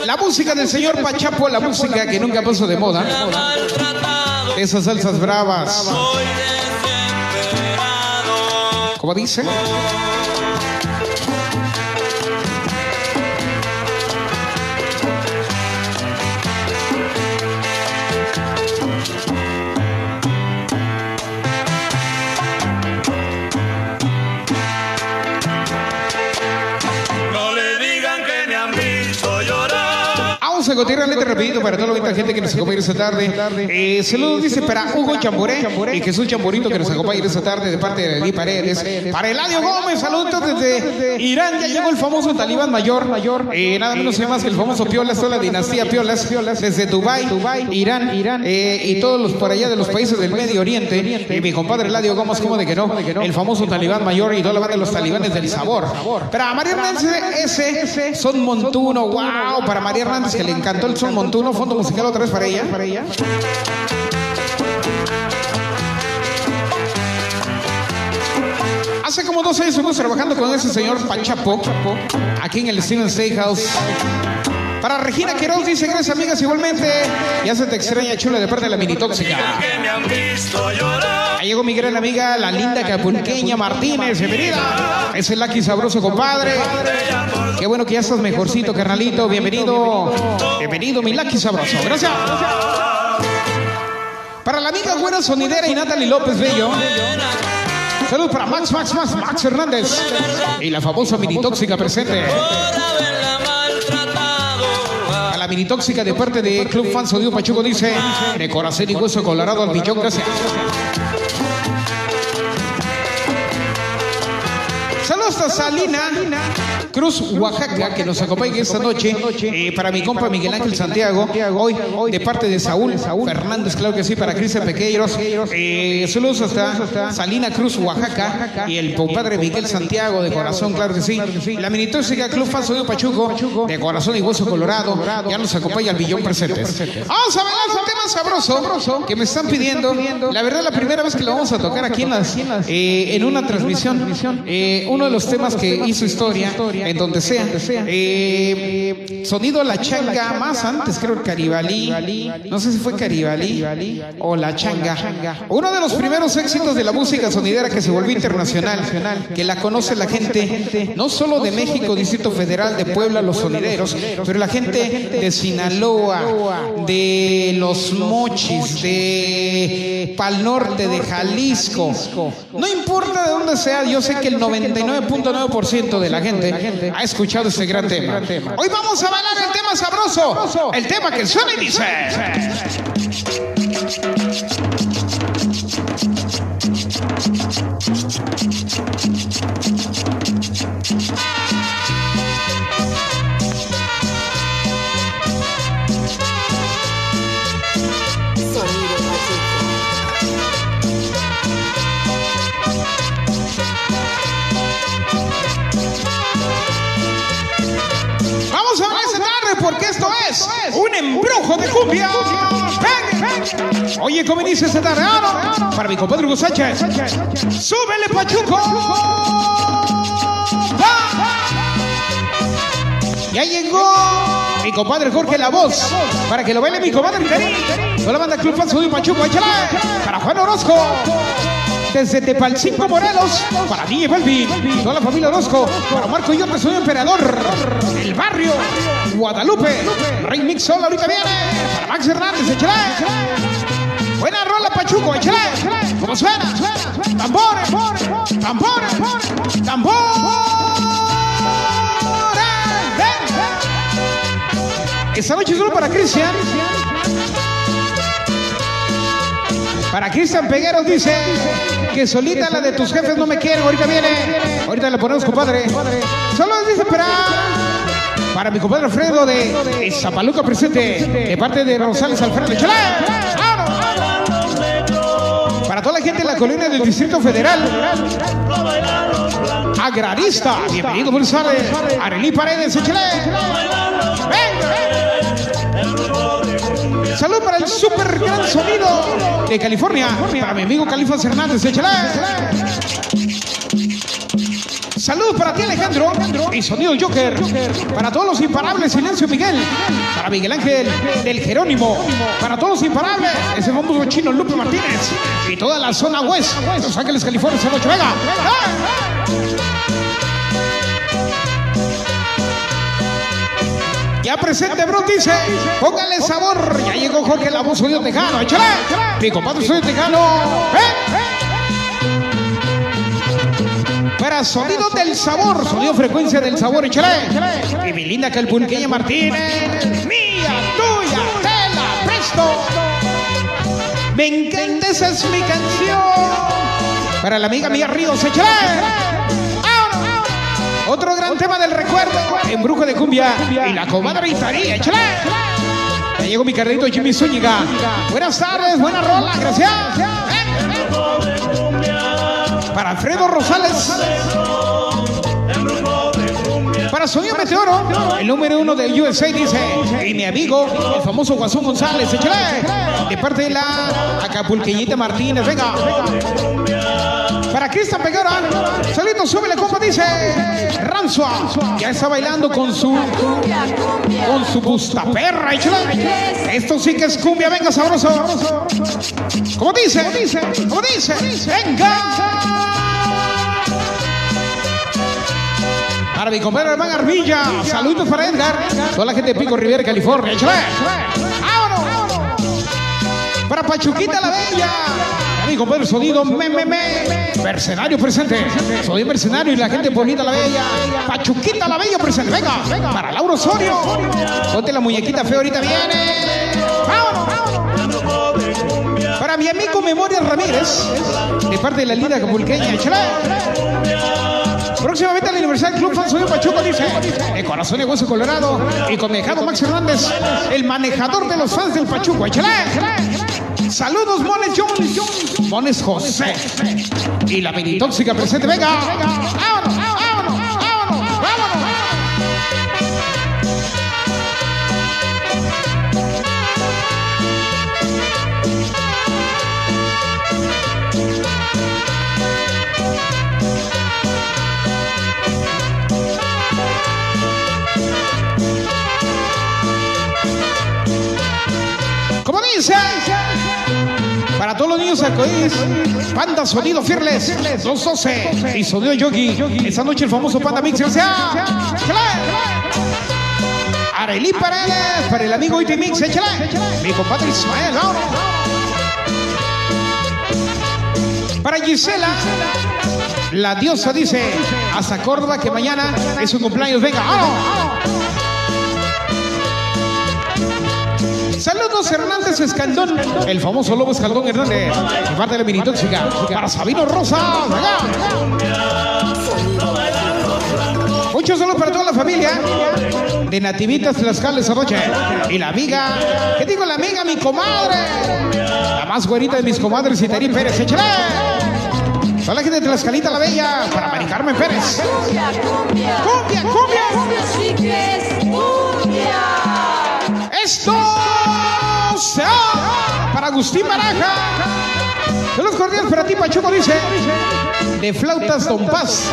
La música del señor Pachapo, la música que nunca pasó de moda. Esas salsas bravas. ¿Cómo dice? Letra rapidito para toda la gente que nos acompaña esta tarde. Eh, saludos dice para Hugo Chamboré y Jesús Chamborito que nos acompaña esta tarde de parte de Eli Paredes. Para Eladio Gómez, saludos desde Irán. Ya llegó el famoso talibán mayor, mayor. Eh, nada menos y más que el famoso Piolas, toda la dinastía Piolas, desde Dubai, Irán, Irán eh, y todos los por allá de los países del Medio Oriente. Y mi compadre Eladio Gómez, como de que no, el famoso talibán mayor y toda la banda de los talibanes del sabor. Para María Hernández, ese son Montuno, wow, para María Hernández que le encantó el son Montuno, fondo musical otra vez para ella. Para ella. Hace como dos años estuvimos trabajando con ese señor Pachapo aquí en el Steven Steakhouse. Para Regina Queiroz dice, gracias amigas igualmente. Ya se te extraña chula de parte de la mini tóxica. Que me han visto llorar. Llegó mi gran amiga, la linda capulqueña Martínez. Bienvenida. Es el Lucky Sabroso, compadre. Qué bueno que ya estás mejorcito, carnalito. Bienvenido. Bienvenido, mi Lucky Sabroso. Gracias. Para la amiga buena sonidera y Natalie López Bello. Salud para Max, Max, Max, Max Hernández. Y la famosa mini tóxica presente. A la mini tóxica de parte de Club Fans Odio Pachuco dice: De corazón y hueso colorado al millón, gracias. Saludos a Salina Cruz, Oaxaca, que nos acompaña esta noche. Eh, para mi compa Miguel Ángel Santiago, hoy de parte de Saúl Fernández, claro que sí, para Cristian Pequeiros. Eh, saludos hasta Salina Cruz, Oaxaca, y el compadre Miguel Santiago, de corazón, claro que sí. La minitóxica Club Faso de Pachuco, de corazón y hueso colorado, ya nos acompaña al billón presentes. Vamos a bailar un tema sabroso que me están pidiendo. La verdad, la primera vez que lo vamos a tocar aquí en, las, eh, en una transmisión, eh, uno de los temas que hizo historia, en donde sea. Eh, sonido La Changa, más antes creo el Caribalí. No sé si fue Caribalí o La Changa. Uno de los primeros éxitos de la música sonidera que se volvió internacional, que la conoce la gente, no solo de México, Distrito Federal, de Puebla, los sonideros, pero la gente de Sinaloa, de Los Mochis, de Pal Norte, de Jalisco. No importa de dónde sea, yo sé que el 99.9% de la gente ha escuchado este gran tema. Hoy vamos a bailar el tema sabroso, el tema que suena y dice. Un embrujo de cumbia. Oye, ¿cómo dice esta tarde? Ah. Para mi compadre Hugo Sánchez. ¡Súbele, Pachuco! Ya llegó mi compadre Jorge La Voz. Para que lo baile mi compadre Karim. Toda la banda Club Fans de Pachuco. Échale. Para Juan Orozco. Desde Tepalcinco Morelos, para DJ Balvin, toda la familia Orozco, para Marco y yo que soy emperador, el barrio, Guadalupe, Remix Sol ahorita viene, para Max Hernández, échale. Buena rola, Pachuco, échale. ¿Cómo suena? Tambores, tambores, tambores. Ven. Esta noche solo para Cristian. Para Cristian Pegueros dice que solita la de tus jefes no me quieren. Ahorita viene. Ahorita le ponemos, compadre. Solo dice para. Para mi compadre Alfredo de Zapaluca presente, de parte de Rosales Alfredo. ¡Vámonos! Para toda la gente de la colonia del Distrito Federal. Agrarista. Bienvenido, González. Arelí Paredes. ¡Échale! ¡Venga! Salud para el super gran sonido de California. Para mi amigo Califas Hernández. ¡Échale! Saludos para ti, Alejandro. Y sonido Joker. Para todos los imparables, Silencio Miguel. Para Miguel Ángel del Jerónimo. Para todos los imparables, ese famoso chino Lupe Martínez. Y toda la zona West, Los Ángeles, California, Sanocho Vega. Ya presente, bro, dice. Póngale sabor. Ya llegó Jorge la voz sonido tejano. Échale. Mi compadre sonido tejano. ¡Eh! Para sonido del sabor, sonido frecuencia del sabor, échale. Y mi linda Calpulqueña Martínez, mía, tuya, te la presto. Me encanta, esa es mi canción. Para la amiga mía Ríos, échale. Otro gran tema del recuerdo, Embrujo de Cumbia y la comadre Itaría, échale. Ya llegó mi carrito Jimmy Zúñiga. Buenas tardes, buena rola, gracias. Para Alfredo Rosales. Para Sonido Meteoro, el número uno de USA dice, y mi amigo, el famoso Guasón González, échale, de parte de la Acapulqueñita Martínez, venga. Para Cristian Peguera, solito súbele, compa, dice, Ransua, ya está bailando con su, con su bustaperra, échale. Esto sí que es cumbia, venga, sabroso. ¿Cómo dice? ¿Cómo dice? Venga. Para mi compadre hermano Arvilla, saludos para Edgar, toda la gente de Pico Rivera, California, échale. ¡Vámonos! Para Pachuquita la Bella, mi compadre Sonido me, me, me. Mercenario presente, Sonido Mercenario y la gente bonita la Bella, Pachuquita la Bella presente, venga, para Lauro Osorio, ponte la muñequita fea, ahorita viene. ¡Vámonos! Para mi amigo Memoria Ramírez, de parte de la linda Acapulqueña, échale. Próximamente al Universal Club Fan Sonido Pachuco dice de corazón de hueso colorado y con dejado Max Hernández, el manejador de los fans del Pachuco. ¡Échale! Saludos, Mones John, Mones José y la mini tóxica presente. Venga, Como dice, para todos los niños arcoíris, Panda Sonido Fearless, los 12 y Sonido Yogi. Esta noche el famoso Panda Mix, sea, Arelí Paredes, para el amigo Iti Mix, échale. Mi compadre Ismael. Para Gisela, la diosa dice, hasta Córdoba que mañana es su cumpleaños, venga, vámonos. Saludos Hernández Escaldón, el famoso Lobo Escaldón Hernández, de parte de la minitóxica, para Sabino Rosa, Muchos saludos para toda la familia de Nativitas Tlaxcales anoche. Y la amiga, ¿qué digo la amiga? Mi comadre, la más güerita de mis comadres, Itarín Pérez, échale. La gente de Tlaxcalita la Bella, para Mari Carmen Pérez. Cumbia, Cumbia, cumbia. sí que es cumbia. Esto se para Agustín Baraja. Saludos cordiales para ti, Pachuco, dice. De flautas Don Paz.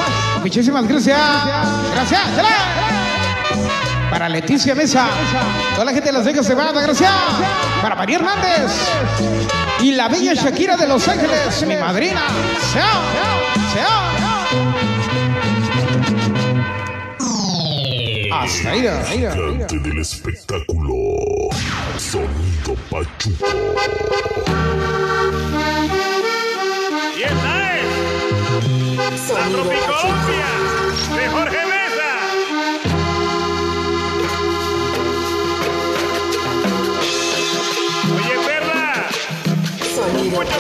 Muchísimas gracias. Gracias. Para Leticia Mesa. Toda la gente de Las Vegas se va, gracias. Para María Hernández. Y la bella Shakira de Los Ángeles, mi madrina. Hasta ahí, ahí, ahí. Del espectáculo. Sonido Y esta es la. Tropicolombia de Jorge Mesa. Oye, perra, Sonido mucho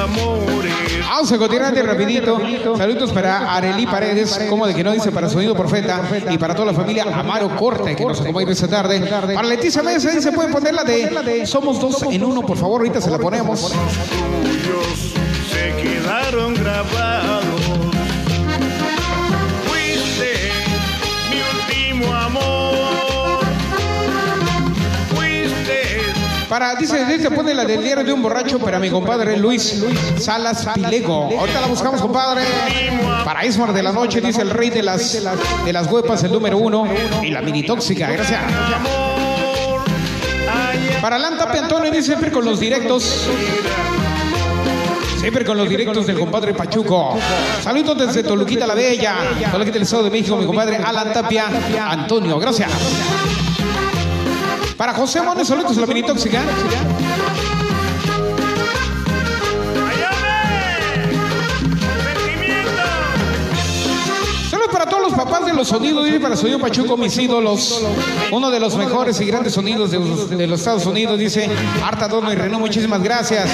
amores. Vamos a continuar de rapidito. Saludos para Arelí Paredes, como de que no dice para Sonido Profeta y para toda la familia Amaro Corte que nos acompaña esta tarde. Para Leticia Mesa dice, pueden poner la de Somos dos en uno, por favor, ahorita se la ponemos. se quedaron grabados. Para, dice, dice, pone la del diario de un borracho para mi compadre Luis Salas Pilego. Ahorita la buscamos, compadre. Para Ismar de la Noche, dice el rey de las, de las huepas, el número uno. Y la mini tóxica, gracias. Para Alan Tapia Antonio, dice siempre con los directos. Siempre con los directos del compadre Pachuco. Saludos desde Toluquita la Bella. Toluquita del Estado de México, mi compadre Alan Tapia Antonio. Gracias. Para José Mones, saludos a la mini tóxica. allá ve. Sentimiento. Saludos para todos los papás de los sonidos y para Sonido Pachuco, mis ídolos. Uno de los mejores y grandes sonidos de, los- de los Estados Unidos, dice Arta Dono y Renó. Muchísimas gracias.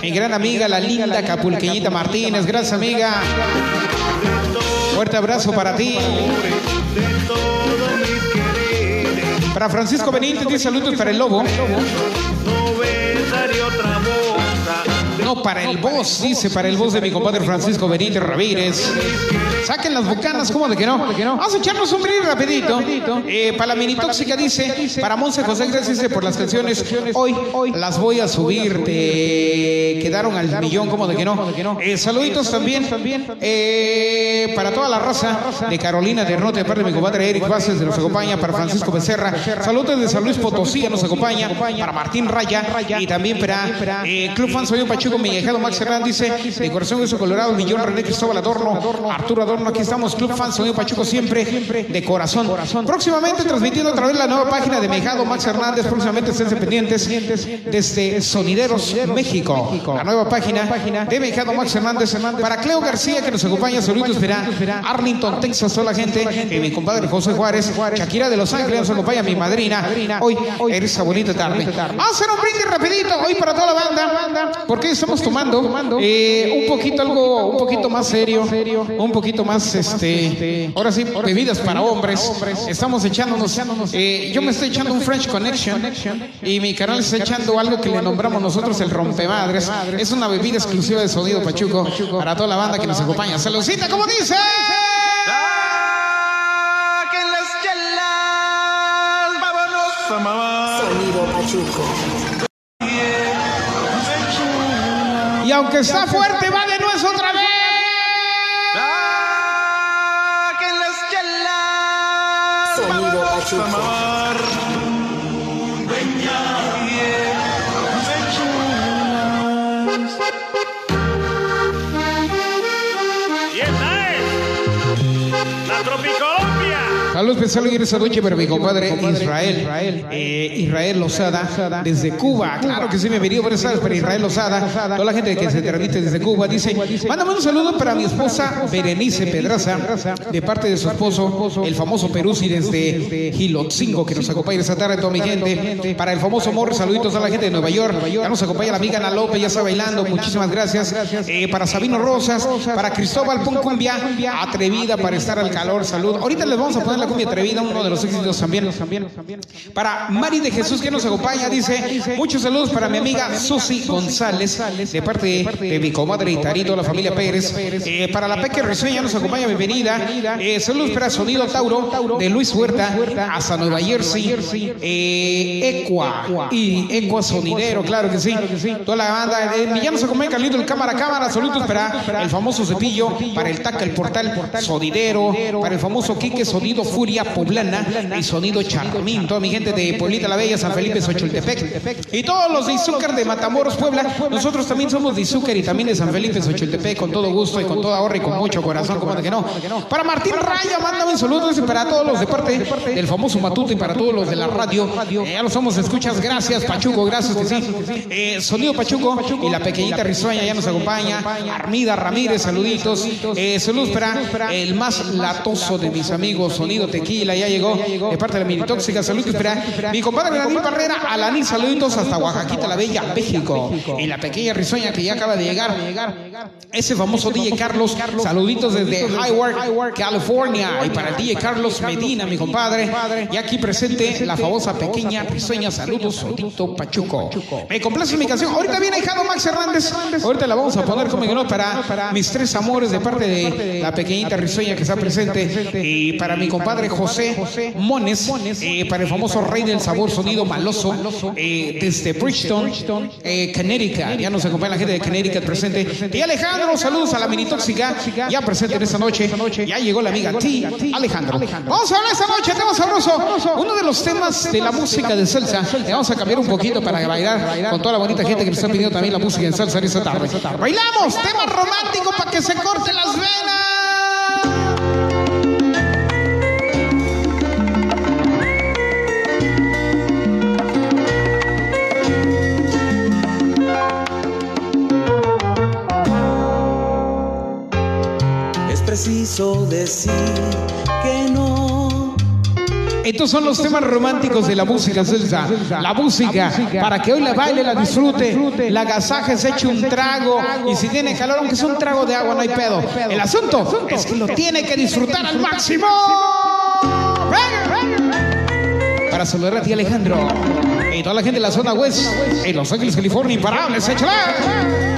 Mi gran amiga, la linda Capulqueñita Martínez. Gracias, amiga. Fuerte abrazo para ti. Para Francisco Benítez, dice saludos para el lobo. No besaré otra boca. No, para el voz, dice, para el voz de mi compadre Francisco Benítez Ramírez. Saquen las bucanas, ¿cómo de que no? Vamos a echarnos un brillo rapidito. Eh, para la mini tóxica dice, para Monse José, gracias dice, por las canciones. Hoy, las voy a subir. Te quedaron al millón, ¿cómo de que no? Eh, saluditos también. eh, para toda la raza de Carolina del Norte, de parte de mi compadre Eric Vázquez, de nos acompaña. Para Francisco Becerra. Saludos de San Luis Potosí, nos acompaña. Para Martín Raya. Y también para eh, Club Fans Soy Pachuco, mi Max Hernández dice, de corazón Hueso Colorado, Millón René Cristóbal Adorno, Arturo Adorno, aquí estamos, Club Fans Sonido Pachuco, siempre de corazón. Próximamente transmitiendo a través de la nueva página de Mejado Max Hernández, próximamente estén pendientes desde Sonideros, México. La nueva página de Mejado Max Hernández para Cleo García que nos acompaña, saludos para Arlington, Texas, toda la gente, y mi compadre José Juárez, Shakira de Los Ángeles, nos acompaña mi madrina, hoy, en esta bonita tarde. Vamos a hacer un brindis rapidito hoy para toda la banda, porque estamos tomando eh, un poquito algo, un poquito más serio, un poquito más, este, ahora sí, bebidas para hombres. Estamos echándonos, eh, yo me estoy echando un French Connection y mi canal está echando algo que le nombramos nosotros el rompemadres. Es una bebida exclusiva de Sonido Pachuco para toda la banda que nos acompaña. Saludcita, como dice. Saquen las chelas, vámonos. Sonido Pachuco. Y aunque está fuerte, va de nuez otra vez. Sonido a Especial hoy en esta noche para mi compadre Israel, eh, Israel Lozada, desde Cuba. Claro que sí, bienvenido, buenas tardes para Israel Lozada. Toda la gente que se transmite desde Cuba dice, mándame un saludo para mi esposa Berenice Pedraza, de parte de su esposo, el famoso Peruzzi desde Gilotzingo, que nos acompaña esta tarde, toda mi gente. Para el famoso Morris, saluditos a la gente de Nueva York. Ya nos acompaña la amiga Ana López, ya está bailando, muchísimas gracias. Eh, para Sabino Rosas, para Cristóbal Puncumbia, atrevida para estar al calor, salud. Ahorita les vamos a poner la cumbia atrevida, uno de los éxitos también. Para Mari de Jesús que nos acompaña, dice, muchos saludos para mi amiga Susi González, de parte de mi comadre Itarito, la familia Pérez. Eh, para la Peque Risueña nos acompaña, bienvenida. Eh, saludos para Sonido Tauro, de Luis Huerta, hasta Nueva Jersey. Eh, Ecua y Ecua Sonidero, claro que sí. Toda la banda. Ya nos acompaña Carlito, el cámara, cámara. Saludos para el famoso cepillo, para el taca, el portal Sonidero, para el famoso Quique Sonido Furia Poblana y Sonido Charmín. Toda mi gente de Pueblita la Bella, San Felipe, Xochultepec. Y todos los de Izúcar de Matamoros, Puebla. Nosotros también somos de Izúcar y también de San Felipe, Xochultepec, con todo gusto y con toda honra y con mucho corazón, como de que no. Para Martín Raya, mándame un saludo y para todos los de parte del famoso Matuto y para todos los de la radio. Eh, ya lo somos, escuchas. Gracias, Pachuco, gracias que sí. Eh, Sonido Pachuco y la pequeñita risueña ya nos acompaña. Armida Ramírez, saluditos. Eh, saludos para el más latoso de mis amigos, Sonido Tequila, ya llegó de parte de la mini tóxica. Saludos para mi compadre Daniel Barrera, Alaní, saluditos hasta Oaxaquita, la Bella, México. Y la pequeña risueña que ya acaba de llegar. Ese famoso DJ Carlos, saluditos desde Hayward, California. Y para el DJ Carlos Medina, mi compadre. Y aquí presente la famosa pequeña risueña. Saludos, Sodito Pachuco. Me complace mi canción. Ahorita viene Jado Max Hernández. Ahorita la vamos a poner como no para mis tres amores de parte de la pequeñita risueña que está presente. Y para mi compadre José Mones, eh, para el famoso rey del sabor sonido maloso, eh, desde Bridgeton, eh, Connecticut. Ya nos acompaña la gente de Connecticut presente. Y Alejandro, saludos a la mini tóxica, ya presente en esta noche. Ya llegó la amiga T, Alejandro. Vamos a hablar esta noche, tema sabroso. Uno de los temas de la música de salsa. Vamos a cambiar un poquito para bailar con toda la bonita gente que nos está pidiendo también la música en salsa en esta tarde. Bailamos, tema romántico para que se corten las venas. Preciso decir que no. Estos son los temas románticos de la música salsa. La música, para que hoy la baile, la disfrute, la agasaje, se eche un trago. Y si tiene calor, aunque sea un trago de agua, no hay pedo. El asunto es que lo tiene que disfrutar al máximo. Para saludar a ti, Alejandro. Y toda la gente de la zona west, en Los Ángeles, California, imparables, échale.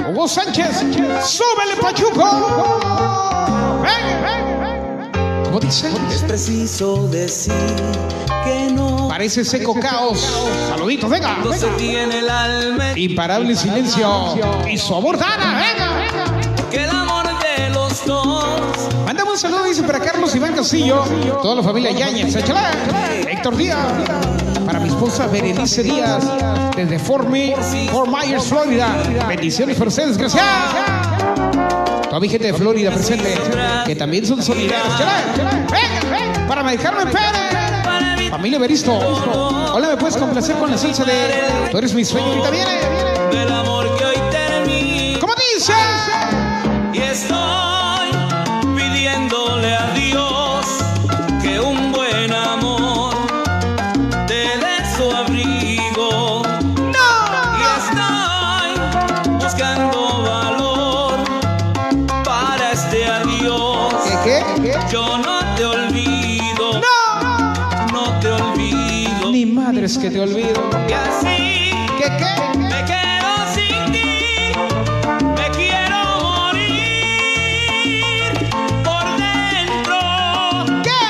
Hugo Sánchez, súbele, Pachuco. ¿Cómo dice? Es preciso decir que no. Parece seco caos. Saluditos, venga. Alma. Imparable silencio. Y su amor, Dana, venga. Que el amor de los dos. Mándame un saludo, dice para Carlos Iván Castillo. Toda la familia Yañez, échale. Héctor Díaz. Para mi esposa Berenice Díaz. Desde Fort, Me- Fort Myers, Florida. Bendiciones para ustedes, gracias. Toda mi gente de Florida presente, que también son venga. Para Carmen Pérez. Familia Beristo. Hola, ¿me puedes complacer con la salsa de Tú eres mi sueño? Ahorita viene. Del Madres que te olvido. Y así ¿Qué, qué? me quedo sin ti, me quiero morir por dentro. ¿Qué?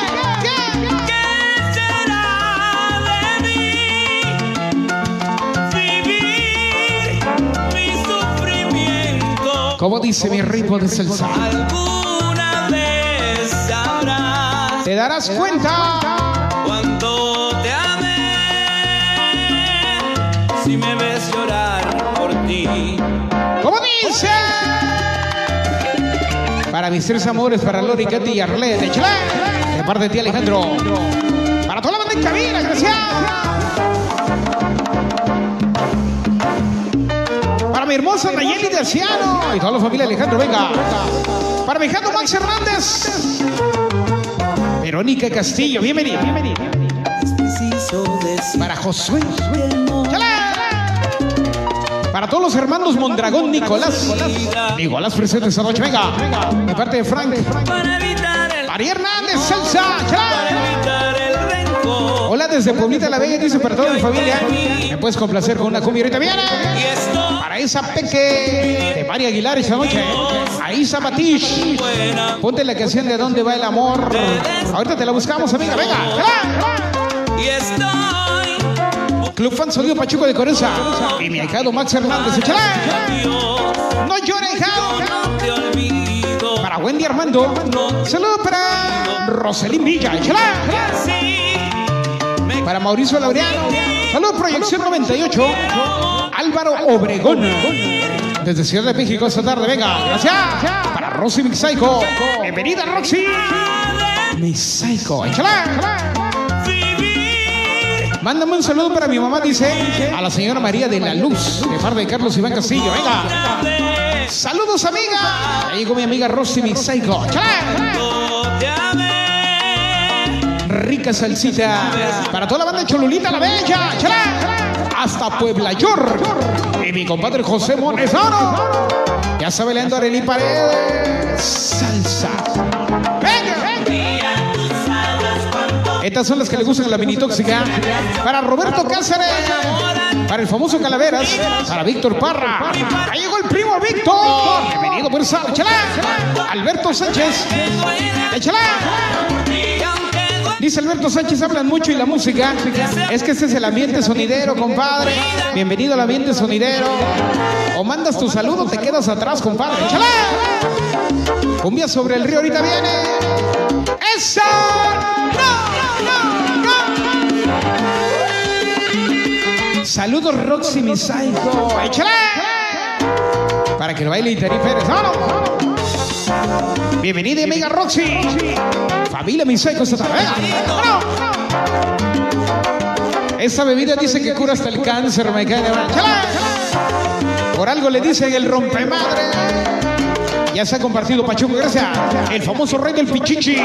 ¿Qué? ¿Qué será de mí? Vivir mi sufrimiento. ¿Cómo dice mi ritmo de salsa? Alguna vez sabrás Te darás cuenta. Llorar por ti. ¿Cómo dice? Para mis tres amores, para Lori, Katy y Arlette, échale. De parte de ti, Alejandro. Para toda la banda en cabina, gracias. Para mi hermosa Nayeli de y toda la familia Alejandro, venga. Para mi hijado Max Hernández. Verónica Castillo, bienvenida. Es preciso decir Para Josué. Para todos los hermanos Mondragón, Nicolás. Nicolás presente esta noche, venga. De parte de Frank. Para evitar el María Hernández, salsa. evitar desde Pueblita la Vega dice para toda mi familia. Me puedes complacer con una cumbia ahorita viene. Para esa peque de María Aguilar esta noche. A Isa Matish. Ponte la canción de ¿Dónde va el amor? Ahorita te la buscamos, amiga. Venga. Y estoy Club Fan Sonido Pachuco de Corenza. Y mi ahijado Max Hernández. Échale. No llores, hijado. Para Wendy Armando. Saludos para Roselín Villa. Échale. Para Mauricio Laureano. Saludos Proyección 98. Álvaro Obregón. Desde Ciudad de México esta tarde. Venga. Gracias. Para Rosy Mixaico. Bienvenida, Roxy. Mixaico. Échale. Mándame un saludo para mi mamá, dice, a la señora María de la Luz, de parte de Carlos Iván Castillo. Venga. Saludos, amiga. Ahí llegó mi amiga Rosy amé. rica salsita para toda la banda de Cholulita la Bella, ¡Chala! hasta Puebla York y mi compadre José Monesano. Ya sabe leendo Arely Paredes, salsa. Estas son las que le gustan a la mini tóxica. Para Roberto Cáceres, para el famoso Calaveras, para Víctor Parra. Ahí llegó el primo Víctor. Bienvenido por échala. Alberto Sánchez, échala. Dice Alberto Sánchez, hablan mucho y la música. Es que ese es el ambiente sonidero, compadre. Bienvenido al ambiente sonidero. O mandas tu saludo, te quedas atrás, compadre. ¡Échala! Cumbia sobre el río, ahorita viene. ¡Esa! ¡No, no, no! Saludos, Roxy Misaico. ¡Échala! Para que lo baile Itari Pérez. ¡Vámonos! Bienvenida, amiga Roxy. Familia Misaico esta tarde. Esta bebida dice que cura hasta el cáncer, me cae de. Por algo le dicen el rompemadre. Ya se ha compartido Pachuco, gracias. El famoso rey del pichichi,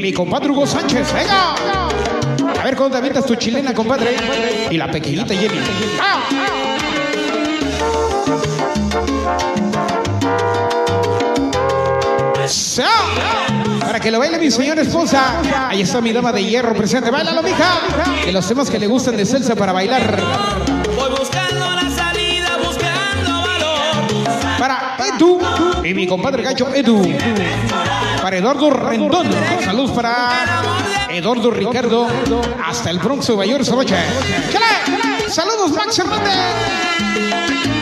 mi compadre Hugo Sánchez. Venga. A ver cuándo te avientas tu chilena, compadre. Y la pequeñita Jenny. ¡Ah! Para que lo baile mi señora esposa. Ahí está mi dama de hierro presente. ¡Báilalo, mija! De los temas que le gustan de salsa para bailar. Y mi compadre Gacho Edu. Para Eduardo Rendón. Saludos para Eduardo Ricardo. Hasta el Bronx, Nueva York, esta noche. ¡Chale! Saludos, Max Hernández.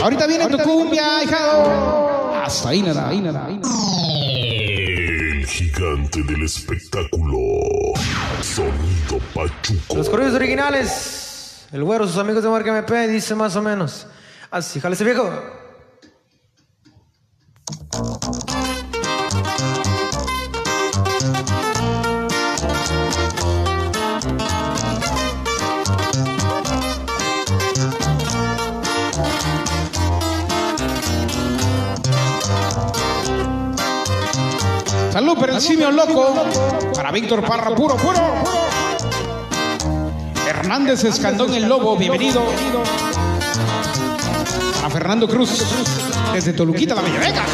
Ahorita viene tu cumbia, hijado. Hasta ahí nada, ahí nada, ahí nada. El gigante del espectáculo. Sonido Pachuco. Los corridos originales. El güero, sus amigos de Marca MP, dice más o menos. Así, jale ese viejo. Salud para el simio loco. Para Víctor Parra, puro, puro. Hernández Escandón el Lobo, bienvenido. A Fernando Cruz, desde Toluquita, la. Venga,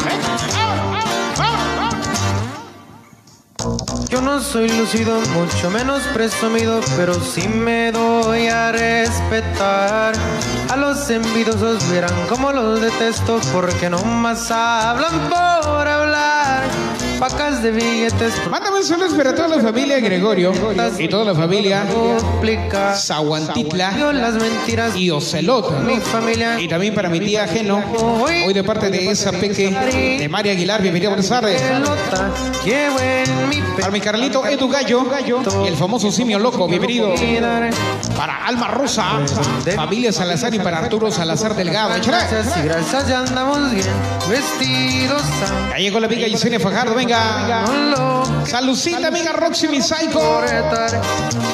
Yo no soy lucido, mucho menos presumido, pero sí me doy a respetar. A los envidiosos verán como los detesto, porque no más hablan por hablar. Pacas de billetes, Mándame un saludo para toda la familia Gregorio y toda la familia mentiras y Ocelot. mi familia. Y también para mi tía Geno, hoy de parte de esa peque de María Aguilar, bienvenida, buenas tardes. Para mi Carlito Edu Gallo y el famoso simio loco, bienvenido. Para Alma Rosa, familia Salazar y para Arturo Salazar Delgado. Gracias y gracias, ya andamos bien vestidos. Ya llegó la amiga Yesenia Fajardo, lo Salucita, amiga Roxy Misaico.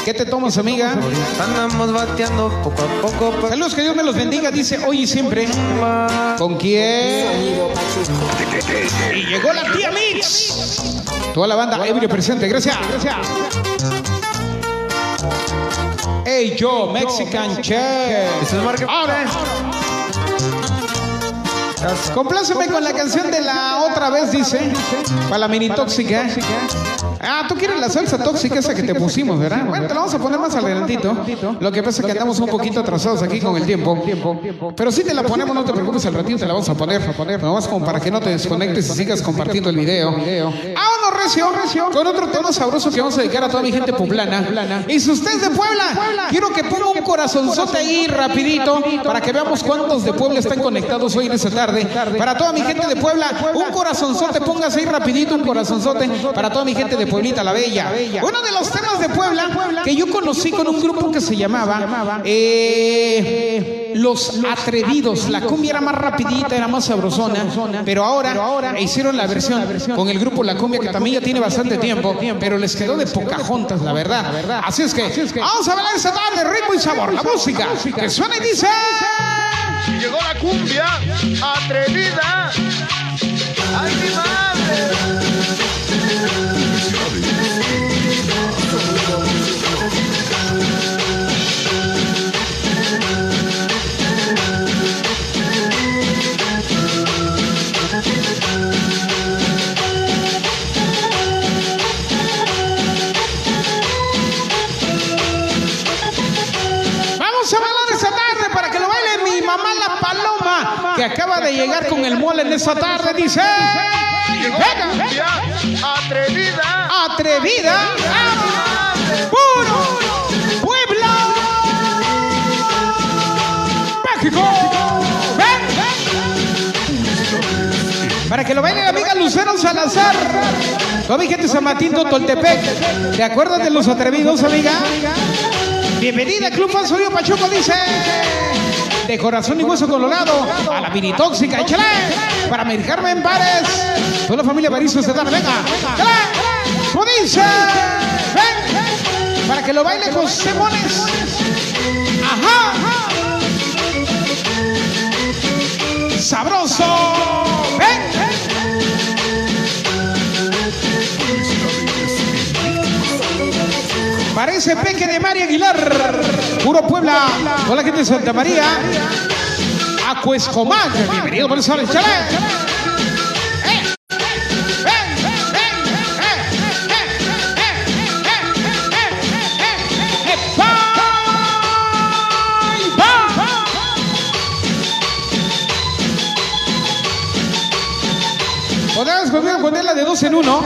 ¿Qué te tomas, amiga? Andamos bateando poco a poco. Saludos, que Dios me los bendiga, dice hoy y siempre. ¿Con quién? Y llegó la tía Mix. Toda la banda ebrio presente, gracias. Gracias. Hey, yo, Mexican Chef. Ahora. Compláceme con la canción de la otra vez, dice. Para la mini tóxica. Ah, tú quieres la salsa tóxica esa que te pusimos, ¿verdad? Bueno, te la vamos a poner más adelantito. Lo que pasa es que andamos un poquito atrasados aquí con el tiempo. Pero si te la ponemos, no te preocupes, al ratito te la vamos a poner. Nomás como para que no te desconectes y sigas compartiendo el video. Vámonos, recio, recio. Con otro tema sabroso que vamos a dedicar a toda mi gente poblana. Y si usted es de Puebla, quiero que ponga un corazonzote ahí rapidito para que veamos cuántos de Puebla están conectados hoy en esta tarde. Para toda mi gente de Puebla, un corazonzote, póngase ahí rapidito un corazonzote para toda mi gente de Pueblita la Bella. Uno de los temas de Puebla que yo conocí con un grupo que se llamaba eh, Los Atrevidos. La cumbia era más rapidita, era más sabrosona, pero ahora hicieron la versión con el grupo La Cumbia que también ya tiene bastante tiempo, pero les quedó de Pocahontas, la verdad. Así es que vamos a bailar esta tarde, ritmo y sabor, la música que suena y dice... Llegó la cumbia atrevida. ¡Ay, mi madre! Vamos a balar esa tarde para que lo baile mi mamá la paloma que acaba de llegar con el mueble de esa tarde, dice. Llegó cumbia atrevida. atrevida, puro Puebla, México. Ven. Para que lo baile la amiga Lucero Salazar. Toda mi gente San Martín Toltepec. ¿Te acuerdas de los atrevidos, amiga? Bienvenida, Club Fan Sonido Pachuco, dice. De corazón y hueso colorado, a la mini tóxica, échale. Para Mary Carmen Párez. Toda la familia Barizo se venga. ¿Cómo dice? Ven. Para que lo baile José Mones. Ajá. Sabroso. Ven. Parece Peque de María Aguilar. Puro Puebla. Con la gente de Santa María. Acuescomac. Bienvenido por el sol. Uno.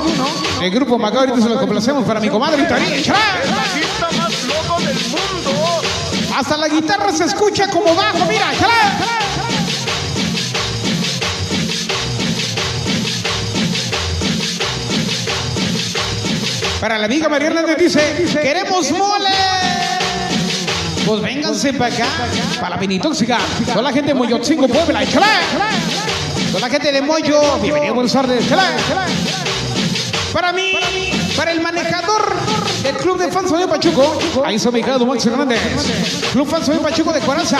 El grupo Macao ahorita se lo complacemos para mi comadre más loco del mundo. Hasta la guitarra se escucha como bajo, mira, échale. Para la amiga María Hernández dice, queremos mole. Pues vénganse para acá, para la Pinitóxica. Con la gente de Moyotzingo, Puebla. Con la gente de Moyo, bienvenido, buenas tardes. Para mí, para el manejador del Club de Fans de Pachuco, ahí está ubicado Max Hernández. Club Fans de Pachuco de Coraza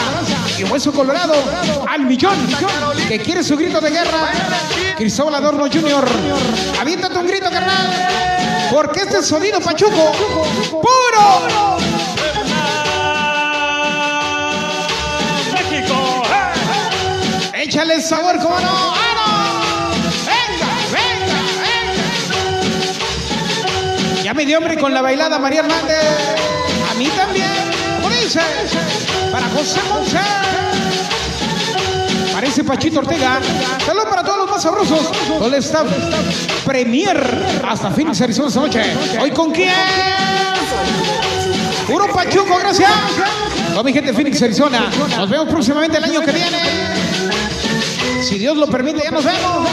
y Hueso Colorado al millón, que quiere su grito de guerra. Cristóbal Adorno Jr. Aviéntate un grito, carnal. Porque este es sonido Pachuco, puro. México. Échale sabor, como no. ¡Ah, no! Ya me dio hombre con la bailada María Hernández. A mí también. ¿Cómo dice? Para José Monse. Parece Pachito Ortega. Saludos para todos los más sabrosos. Todo staff Premier hasta Phoenix, Arizona esta noche. ¿Hoy con quién? Puro Pachuco, gracias. Toda mi gente de Phoenix, Arizona. Nos vemos próximamente el año que viene. Si Dios lo permite, ya nos vemos.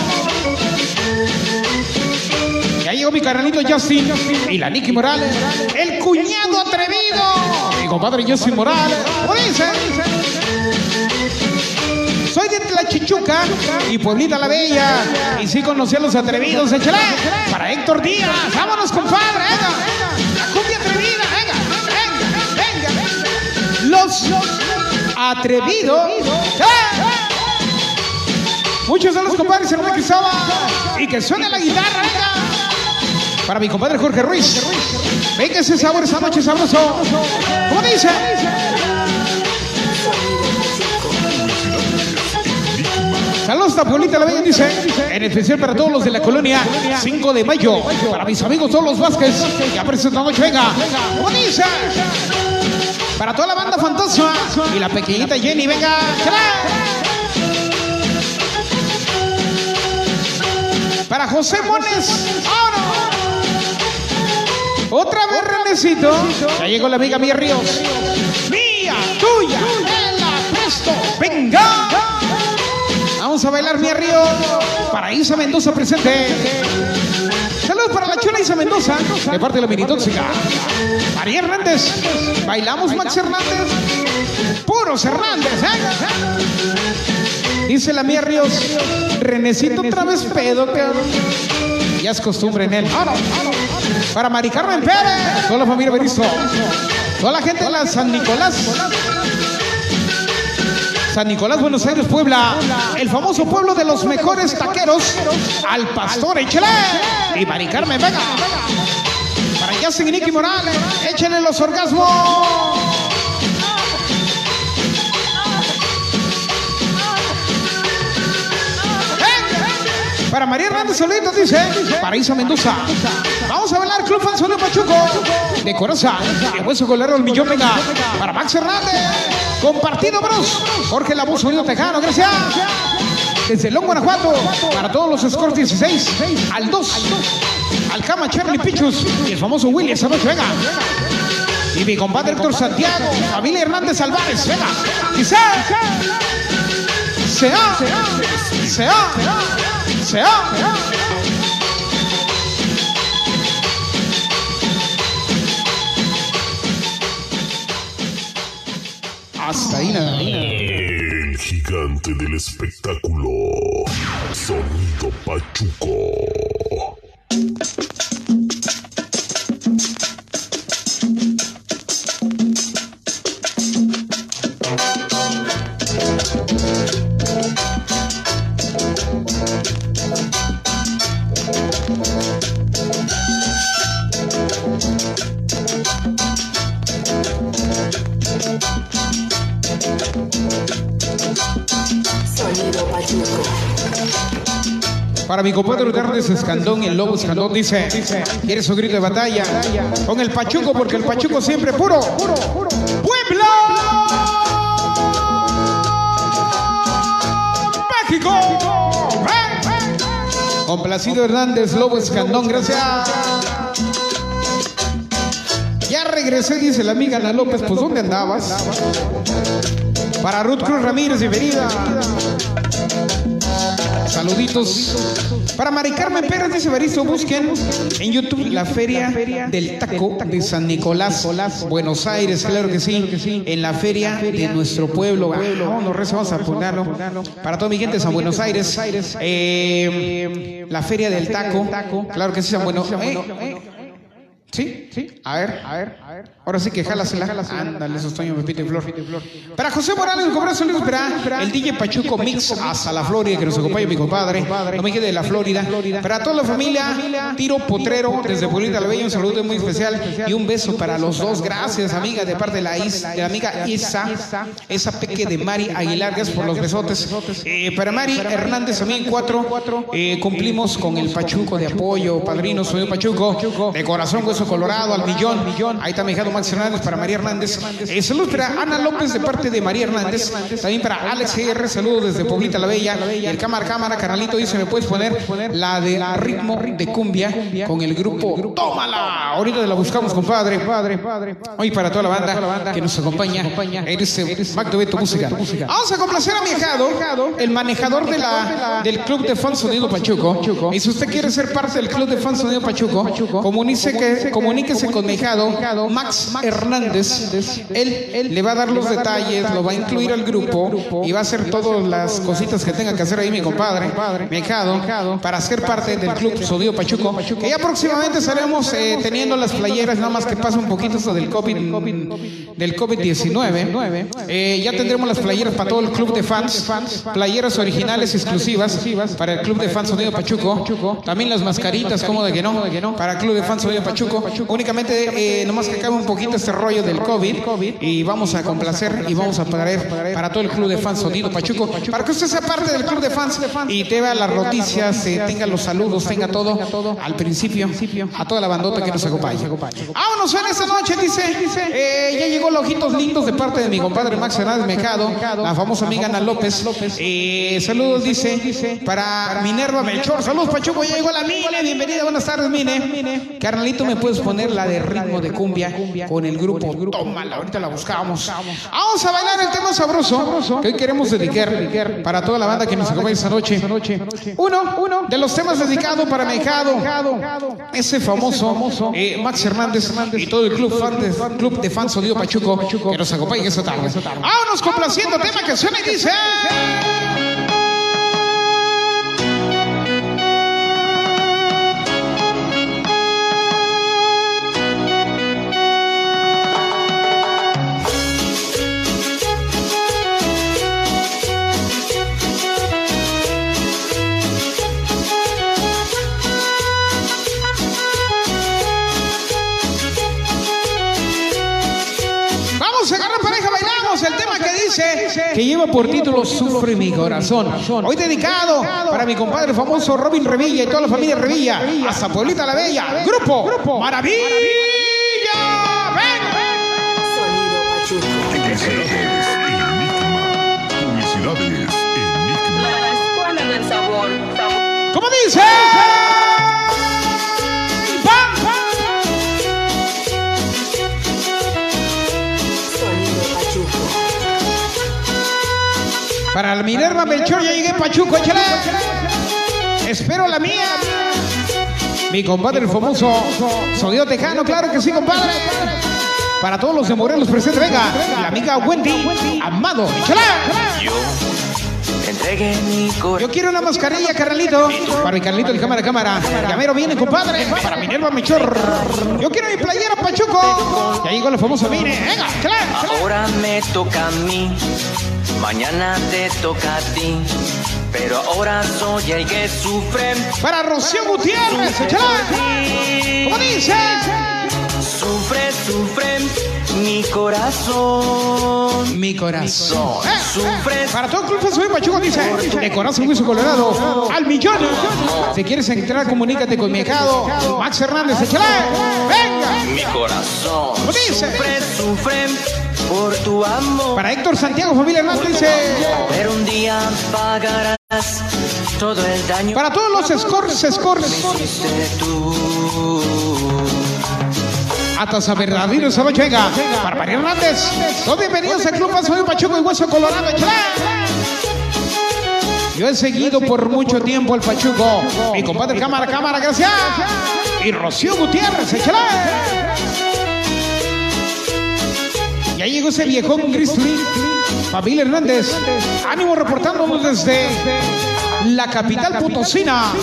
Mi carnalito Justin y la Nicky Morales. El cuñado atrevido. Mi compadre Justin Morales. Soy de Tlachichuca y Pueblita la Bella. Y sí conocí a los atrevidos. Échale. Para Héctor Díaz. Vámonos, compadre. La cumbia atrevida. Venga. Venga. Venga. Los atrevidos. ¡Eh! Muchos de los compadres Enrique Quizaba y que suene la guitarra. Para mi compadre Jorge Ruiz. Venga ese sabor esa noche sabroso. ¿Cómo dice? Saludos hasta Pueblita la Bella, dice. En especial para todos los de la colonia 5 de mayo. Para mis amigos todos los Vázquez. Ya presentando noche, venga. ¿Cómo dice? Para toda la banda fantasma. Y la pequeñita Jenny, venga. Para José Mones. ¡Ahora! Otra vez Renecito. Ya llegó la amiga Mía Ríos. Mía, tuya, el apresto. Venga. Vamos a bailar Mía Ríos. Para Isa Mendoza presente. Saludos para la chula Isa Mendoza. De parte de la mini tóxica. María Hernández. Bailamos Max Hernández. Puros Hernández. ¿eh? Dice la Mía Ríos. Renecito otra vez pedo, cabrón. Ya es costumbre en él. Para Mari Carmen Pérez. Toda la familia Berizo. Toda la gente de la San Nicolás. San Nicolás, Buenos Aires, Puebla. El famoso pueblo de los mejores taqueros. Al pastor, échale. Y Mari Carmen, venga. Para Yacen y Nicky Morales. Échenle los orgasmos. Para María Hernández Solitos dice, para Isa Mendoza. Vamos a bailar Club Fanzón de Pachuco. De Coraza, de Hueso Colero el Millón, venga. Para Max Hernández. Compartido, bros. Jorge La Voz Sonido Tejano, gracias. Desde Long, Guanajuato. Para todos los Scores 16. Al 2. Al Cama Charlie Pichus. Y el famoso Willy esa noche. Y mi compadre Héctor Santiago. Familia Hernández Álvarez, venga. Y se. Se ha. Hasta ahí nada. El gigante del espectáculo. Sonido Pachuco. Para mi compadre Carles Escandón, el lobo Escandón dice, ¿quieres un grito de batalla? Con el Pachuco, porque el Pachuco siempre puro. ¡Puebla! ¡México! Complacido Hernández, Lobo Escandón, gracias. Ya regresé, dice la amiga Ana López, pues ¿dónde andabas? Para Ruth Cruz Ramírez, bienvenida. Saluditos. Para Mari Carmen Pérez dice Baristo, busquen en YouTube la Feria del Taco de San Nicolás, Buenos Aires, claro que sí, en la feria de nuestro pueblo. Vámonos, reza, vamos a ponerlo. Para toda mi gente de San Buenos Aires, eh, la Feria del Taco, claro que sí, San Buenos Aires. ¿Sí? ¿Sí? A ver, a ver, a ver. Ahora sí que jálasela. Ándale, esos Toño, Pepito y Flor. Para José Morales, un abrazo, saludos para el DJ Pachuco Mix hasta la Florida, que nos acompaña mi compadre. No me quede de la Florida. Para toda la familia, Tiro Potrero, desde Pueblita la Bella, un saludo muy especial y un beso para los dos. Gracias, amiga, de parte de la, Is, de la amiga Isa, esa peque de Mari Aguilar, gracias por los besotes. Eh, para Mari Hernández, también cuatro, eh, cumplimos con el Pachuco de apoyo, padrino, soy Pachuco, de corazón, hueso colorado, al millón. Ahí está mi hijado Max Para María Hernández. Eh, saludos para Ana López de parte de María Hernández. También para Alex GR, saludos desde Poblita la Bella. El cámara, cámara, canalito dice, ¿me puedes poner la de ritmo de cumbia con el grupo Tómala? Ahorita la buscamos, compadre. Hoy para toda la banda que nos acompaña en este Magdo Beto Música. Vamos a complacer a mi hijado, el manejador de la, del Club de Fans Sonido Pachuco. Y si usted quiere ser parte del Club de Fans Sonido Pachuco, comuníquese, que, comuníquese con mi hijado, Max Hernández. Él, le va a dar los detalles, lo va a incluir al grupo y va a hacer todas las cositas que tenga que hacer ahí mi compadre, mi para ser parte del Club Sonido Pachuco. Que ya próximamente estaremos eh, teniendo las playeras, nada más que pasa un poquito esto del COVID del COVID-19. Eh, ya tendremos las playeras para todo el club de fans, playeras originales exclusivas para el club de fans Sonido Pachuco. También las mascaritas, como de que no, para el club de fans Sonido Pachuco. Únicamente, eh, nomás que acabe un poquito este rollo del COVID y vamos a complacer y vamos a traer para todo el club de fans Sonido Pachuco, para que usted sea parte del club de fans y te vea las noticias, eh, tenga los saludos, tenga todo al principio, a toda la bandota que nos acompaña. Vámonos en esta noche, dice, eh, ya llegó los ojitos lindos de parte de mi compadre Max Hernández Mecado, la famosa amiga Ana López. Eh, saludos, dice, para Minerva Melchor. Saludos, Pachuco, ya llegó la Mine. Bienvenida, buenas tardes, Mine. Carnalito, ¿me puedes poner la de ritmo de cumbia con el grupo? Tómala, ahorita la buscamos. Vamos a bailar el tema sabroso que hoy queremos dedicar para toda la banda que nos acompaña esta noche. Uno, uno de los temas dedicados para Mecado, ese famoso eh, Max Hernández y todo el club, fan de, club de fans Sonido Pachuco que nos acompaña esta tarde. Vámonos complaciendo tema que suena y dice. Dice que lleva por título Sufre mi corazón. Hoy dedicado para mi compadre famoso Robin Revilla y toda la familia Revilla, hasta Pueblita la Bella. Grupo Maravilla. ¡Ven! Felicidades, Enigma. La escuela del sabor. sabor. ¿Cómo dice? Para la Minerva Melchor ya llegué Pachuco, échale. Espero la mía. Mi compadre el famoso sonido tejano, claro que sí, compadre. Para todos los de Morelos presentes, venga, la amiga Wendy, amado, échale. Yo mi. Yo quiero una mascarilla, carnalito. Para mi carnalito de cámara, cámara. Llamero viene, compadre. Para Minerva Melchor. Yo quiero mi playera, Pachuco. Ya llegó la famosa Mine. Venga, échale. Ahora me toca a mí, mañana te toca a ti. Pero ahora soy el que sufre. Para Rocío Gutiérrez. ¿Cómo dice? Sufre, sufre mi corazón. Mi corazón. Mi Eh, Sufre. eh, Para todo el club de Soy Pachuco dice, de corazón hueso colorado, al millón. Si quieres entrar, comunícate con mi Max Hernández, échale. Venga. Mi corazón. ¿Cómo dice? Sufre, sufre por tu amor. Para Héctor Santiago, familia Hernández, dice, Pero un día pagarás todo el daño. para todos los scores, scores, hasta saber verdadero esa noche, venga. Para María Hernández, todos bienvenidos al club Soy Pachuco y Hueso Colorado. Yo he seguido por mucho tiempo al Pachuco. Mi compadre Cámara, Cámara, gracias. Y Rocío Gutiérrez, échale. Ya llegó ese viejón gris Familia Hernández. Ánimo reportándonos desde la capital potosina.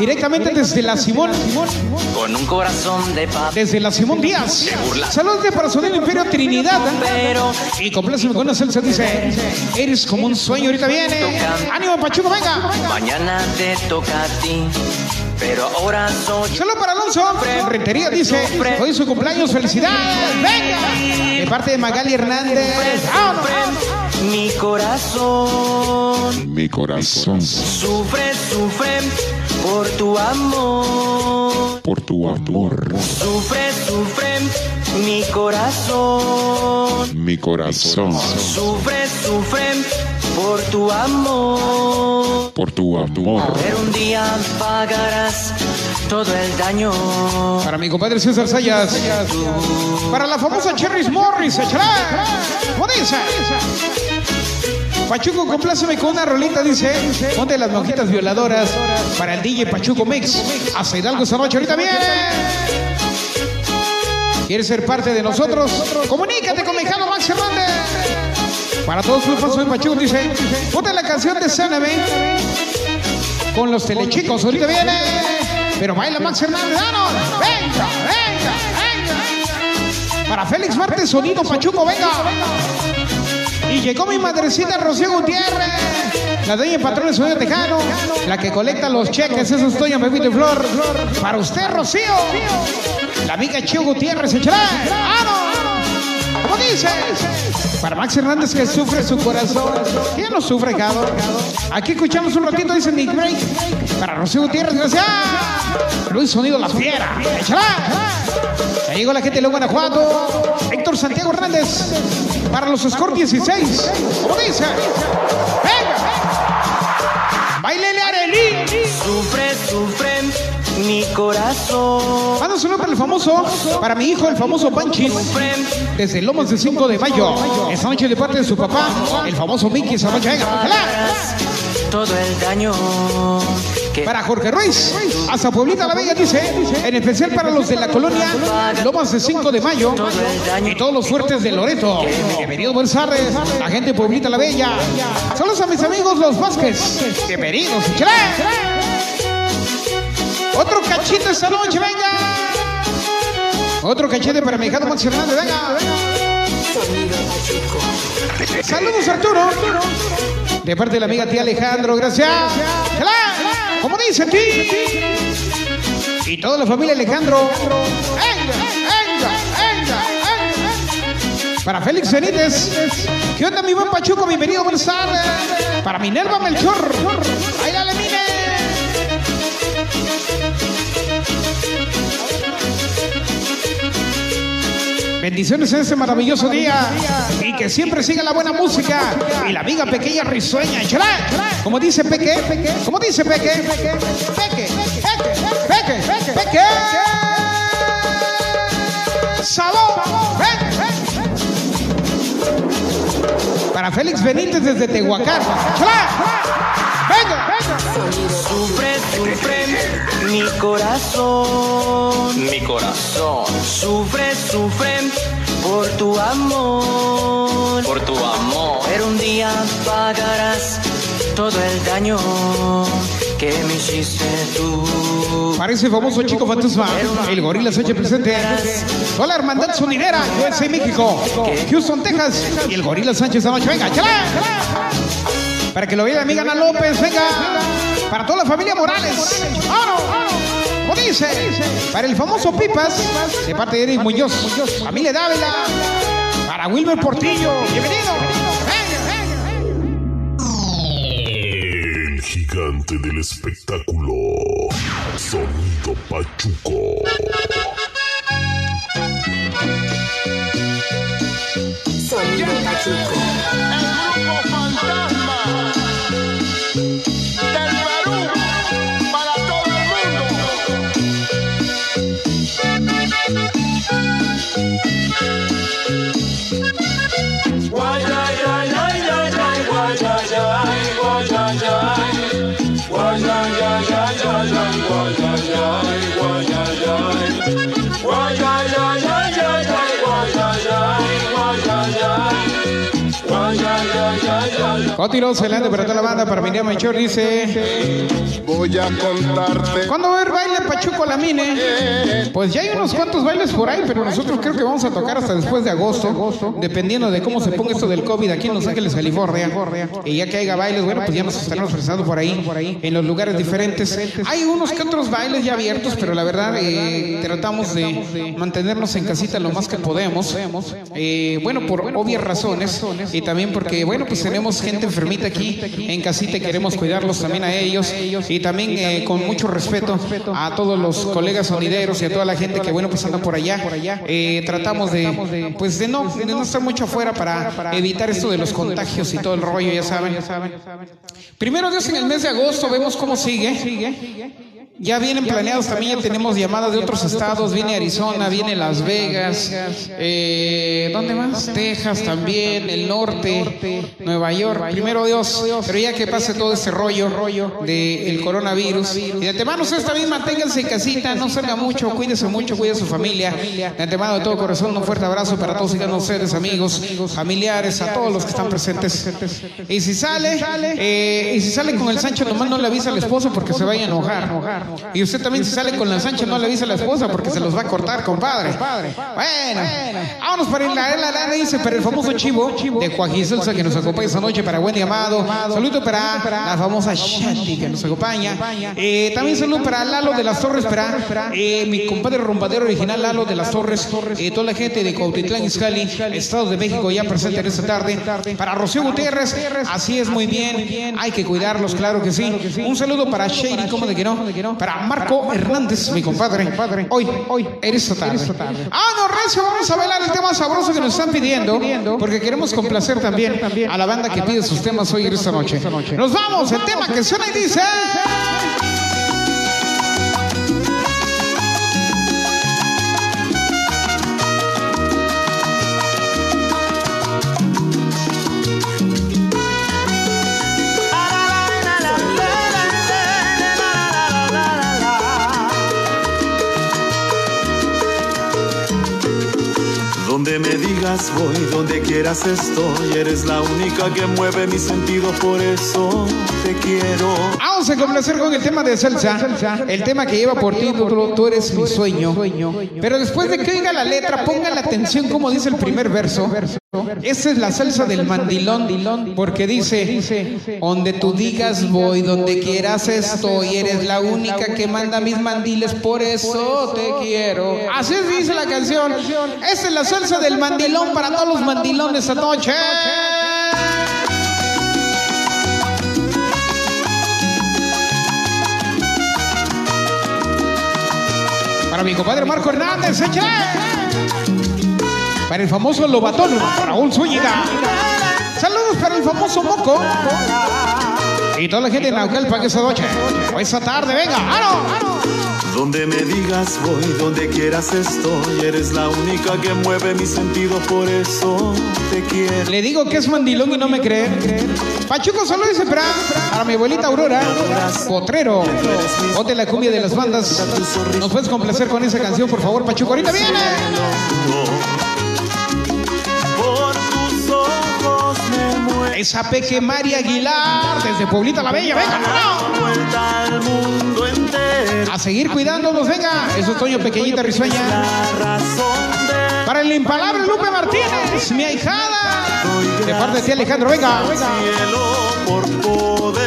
Directamente desde la Simón. Con un corazón de papel. Desde la Simón Díaz. Saludos de para del Imperio Trinidad. Y compláceme con una salsa, dice. Eres como un sueño, ahorita viene. Ánimo, Pachuco, venga. mañana te toca a ti. Pero ahora soy Saludos para Alonso. En Rentería dice. Hoy es su cumpleaños, felicidades. Venga. De parte de Magali Hernández. Vámonos, vámonos. mi corazón. Mi corazón, Sufre, sufre por tu amor. por tu amor, Sufre, sufre mi corazón. mi corazón, Sufre, sufre por tu amor. por tu amor. Pero un día pagarás todo el daño. Para mi compadre César Sayas. Para la famosa Cherry Morris. échale. ¿Cómo dice? Pachuco, compláceme con una rolita, dice. Ponte las mojitas violadoras para el DJ Pachuco Mix. Hasta Hidalgo esta noche, ahorita viene. ¿Quieres ser parte de nosotros? Comunícate con mi hijano Max Hernández. Para todos los fans de Pachuco, dice. Ponte la canción de Sáname con los telechicos, ahorita viene. Pero baila Max Hernández, ¡Danos! ¡Venga, venga, venga! Para Félix Martes, sonido Pachuco, venga. Y llegó mi madrecita Rocío Gutiérrez, la dueña patrón de Sonido Tejano, la que colecta los cheques, eso es doña Pepito y Flor. Para usted, Rocío. La amiga Chio Gutiérrez, échale. ¡Vamos! Para Max Hernández que sufre su corazón. ¿Quién no sufre, cabrón? Aquí escuchamos un ratito, dice Nick Break. Para Rocío Gutiérrez, gracias. Luis Sonido La Fiera. ¡Échala! Ya llegó la gente de Guanajuato. Héctor Santiago Hernández. Para los Score 16. ¿Cómo dice? ¡Venga! ¡Bailele Arelí! Sufre, sufre mi corazón. Manda saludo para el famoso, para mi hijo, el famoso Panchis, desde Lomas de 5 de mayo. Esta noche de parte de su papá, el famoso Mickey Samacha. Venga, ojalá. Todo el daño que Para Jorge Ruiz, hasta Pueblita la Bella dice, en especial para los de la colonia Lomas de 5 de mayo y todos los fuertes de Loreto. Bienvenidos, buenas tardes, la gente de Pueblita la Bella. Saludos a mis amigos los Vázquez. Bienvenidos, échale. Otro cachito esta noche, venga. Otro cachete para mi hijado Max Hernández, venga. Saludos Arturo. De parte de la amiga tía Alejandro, gracias. ¡Chala! Como dice ti. Y toda la familia Alejandro. ¡Venga, venga, venga, venga! Para Félix Benítez. ¿Qué onda, mi buen Pachuco? Bienvenido, buenas tardes. Para Minerva Melchor. Bendiciones en este maravilloso día y que siempre siga la buena música y la amiga pequeña risueña. Como dice Peque, como dice Peque, Peque, Peque, Peque, Peque, Peque. Sabor, Para Félix Benítez desde Tehuacán. Venga. Sufre, sufre mi corazón. Mi corazón. Sufre, sufre por tu amor. Por tu amor. Pero un día pagarás todo el daño que me hiciste tú. Parece famoso chico fantasma, el gorila Sánchez presente. Hola, hermandad sonidera, USA México, Houston, Texas, y el gorila Sánchez noche. Venga, chala. Para que lo vea la amiga Ana López, venga. Para toda la familia Morales. ¿Cómo dice? Para el famoso Pipas, de parte de Eric Muñoz, familia Dávila. Para Wilmer Portillo, bienvenido. El gigante del espectáculo. Sonido Pachuco. Sonido Pachuco. Continuamos adelante para toda la banda, para Miriam Melchor dice... Voy a contarte. ¿Cuándo va a haber baile Pachuco la Mine? Pues ya hay unos cuantos bailes por ahí, pero nosotros creo que vamos a tocar hasta después de agosto, dependiendo de cómo se ponga esto del COVID aquí en Los Ángeles, California. Y ya que haya bailes, bueno, pues ya nos estaremos presentando por ahí, en los lugares diferentes. Hay unos que otros bailes ya abiertos, pero la verdad eh, tratamos de mantenernos en casita lo más que podemos. Eh, bueno, por obvias razones y también porque, bueno, pues tenemos gente enfermita aquí en casita queremos cuidarlos también a ellos y también eh, con mucho respeto a todos los colegas sonideros y a toda la gente que, bueno, pues anda por allá. Eh, tratamos de, pues de no, de no estar mucho afuera para evitar esto de los contagios y todo el rollo, ya saben. Primero Dios en el mes de agosto vemos cómo sigue. Ya vienen planeados también, ya tenemos llamadas de otros estados, viene Arizona, viene Las Vegas, eh, ¿dónde más? Texas también, el norte, Nueva York, primero Dios, pero ya que pase todo este rollo del coronavirus. Y de antemano ustedes también manténganse en casita, no salga mucho, cuídese mucho, cuide a su familia. De antemano de todo corazón, un fuerte abrazo para todos y cada uno de ustedes, amigos, familiares, a todos los que están presentes. Y si sale, eh, y si sale con el Sancho, nomás no le avisa al esposo porque se vaya a enojar. Y usted también si sale con la Sánchez no le avisa a la esposa porque se los va a cortar, compadre. Bueno, vámonos para el, la, dice, para el famoso chivo de Joaquín que nos acompaña esta noche, para Wendy Amado. Saludo para la famosa Shanti que nos acompaña. Eh, también saludo para Lalo de las Torres, para eh, mi compadre rombadero original Lalo de las Torres, eh, toda la gente de Cuautitlán, Izcalli, Estado de México ya presente en esta tarde. Para Rocío Gutiérrez, así es muy bien, hay que cuidarlos, claro que sí. Un saludo para Shady, como de que no, para Marco Hernández, mi compadre. Hoy, hoy, eres tarde. Ah, no, Recio, vamos a bailar el tema sabroso que nos están pidiendo, porque queremos complacer también a la banda que pide sus temas hoy en esta noche. Nos vamos, el tema que suena y dice... me digas voy, donde quieras estoy, eres la única que mueve mis sentidos, por eso te quiero. Vamos a complacer con el tema de salsa, el tema que lleva por título Tú eres mi sueño. Pero después de que oiga la letra, ponga la atención como dice el primer verso. Esa es la salsa del mandilón, porque dice, donde tú digas voy, donde quieras estoy, eres la única que manda mis mandiles, por eso te quiero. Así dice la canción. Esa es la salsa del mandilón para todos los mandilones esta noche. Para mi compadre Marco Hernández, échale. Para el famoso Lobatón, Raúl Zúñiga. Saludos para el famoso Moco. Y toda la gente de Naucalpan esa noche. O esa tarde, venga, ¡aro! Donde me digas voy, donde quieras estoy, eres la única que mueve mis sentidos, por eso te quiero. Le digo que es mandilón y no me cree. Pachuco solo dice para, para mi abuelita Aurora, Potrero, bote la cumbia de las bandas. ¿Nos puedes complacer con esa canción, por favor, Pachuco? Ahorita viene. Esa Peque María Aguilar, desde Pueblita la Bella, venga, ¡no! A seguir cuidándonos, venga. Eso es Toño Pequeñita Risueña. Para el impalable Lupe Martínez, mi ahijada. De parte de ti, Alejandro, venga.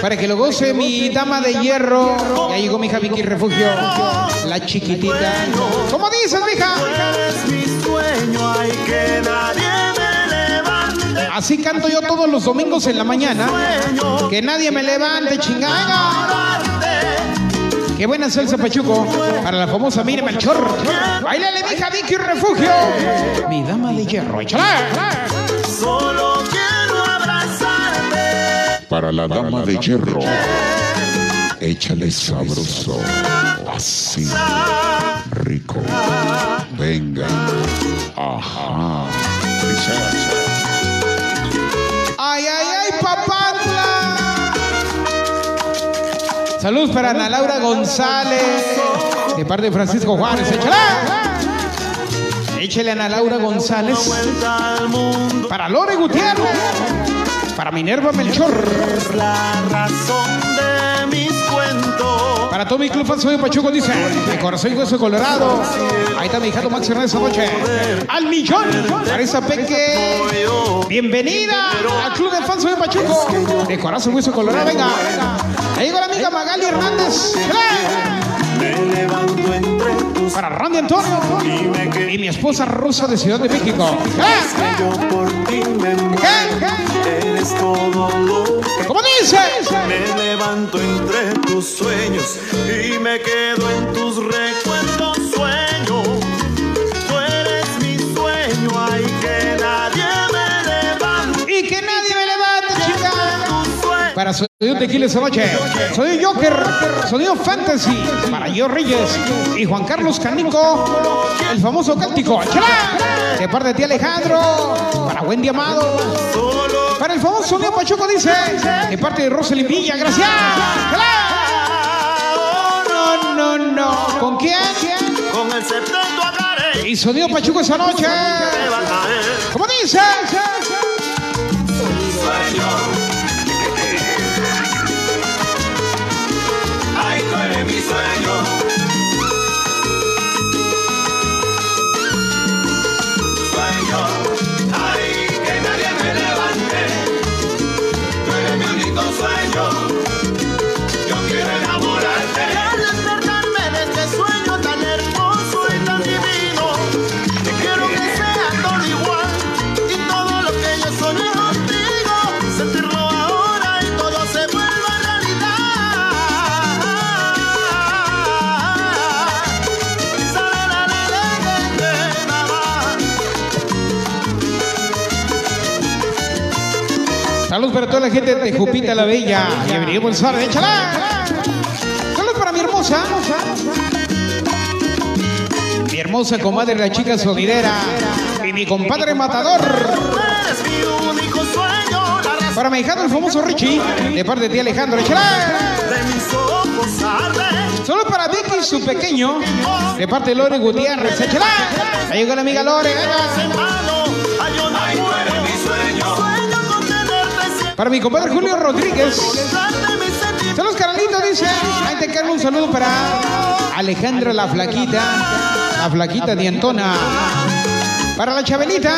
Para que lo goce mi dama de hierro. Ya llegó mi hija Vicky Refugio. La chiquitita. ¿Cómo dices, mija? Así canto yo todos los domingos en la mañana. Que nadie me levante, chingada. Qué buena salsa pachuco para la famosa Mire Melchor. Bailale, mija Vicky Refugio. Mi dama de hierro, échala. Solo quiero abrazarte. Para la dama de hierro, échale sabroso, así, rico. Venga, ajá. Ay, ay, ay, papantla. Saludos para Ana Laura González. De parte de Francisco Juárez. Échala. Échale a Ana Laura González. Para Lore Gutiérrez. Para Minerva Melchor. La razón de mis cuentos. Para todo mi club soy Pachuco dice, de corazón y hueso colorado. Ahí está mi hijado Max Hernández noche. Al millón. Para esa peque. Bienvenida al club de fans soy Pachuco. De corazón y hueso colorado, venga. Ahí llegó la amiga Magali Hernández. Me levanto entre tus Para Randy Antonio. y mi esposa Rosa de Ciudad de México. Yo por ti me muero. Eres todo lo que ¿Cómo dice? Me levanto entre tus sueños y me quedo en tus recuerdos. Para Sonido Tequila esta noche. Sonido Joker. Sonido Fantasy. Para Yo Reyes. Y Juan Carlos Canico. El famoso cántico. ¡Chala! De parte de ti, Alejandro. Para Wendy Amado. Para el famoso Sonido Pachuco dice. De parte de Roselyn Villa. Gracias. ¡Chala! No, no, no. ¿Con quién? con el septeto agarré. Y Sonido Pachuco esta noche. ¿Cómo dice? Toda la gente de Jupita la Bella. Bienvenido, buen suave, échala. Saludos para mi hermosa. Mi hermosa comadre, la chica sonidera. Y mi compadre matador. Para mi hijado, el famoso Richie. De parte de ti, Alejandro, échala. Solo para Vicky, su pequeño. De parte de Lore Gutiérrez, échala. Ahí llegó la amiga Lore. Para mi compadre Julio Rodríguez. Saludos, Carlito, dice. Ahí te cargo un saludo para Alejandra la Flaquita, la Flaquita Dientona. Para la Chabelita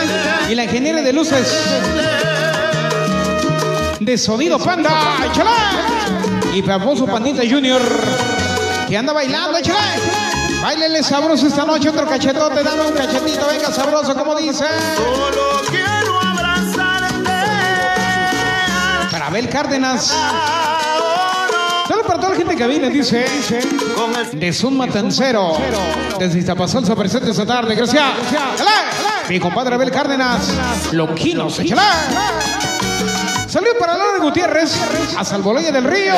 y la ingeniera de luces de Sonido Panda. ¡Échale! Y famoso Pandita Junior que anda bailando. ¡Échale! Báilele sabroso esta noche, otro cachetote, dame un cachetito, venga sabroso, como dice. Abel Cárdenas. Solo para toda la gente que viene, dice. De Sun Matancero. Desde Iztapazalza presente esta tarde. Gracias. Mi compadre Abel Cárdenas. Loquinos. ¡Échale! Saludos para Laura Gutiérrez, a Salvoloya del Río,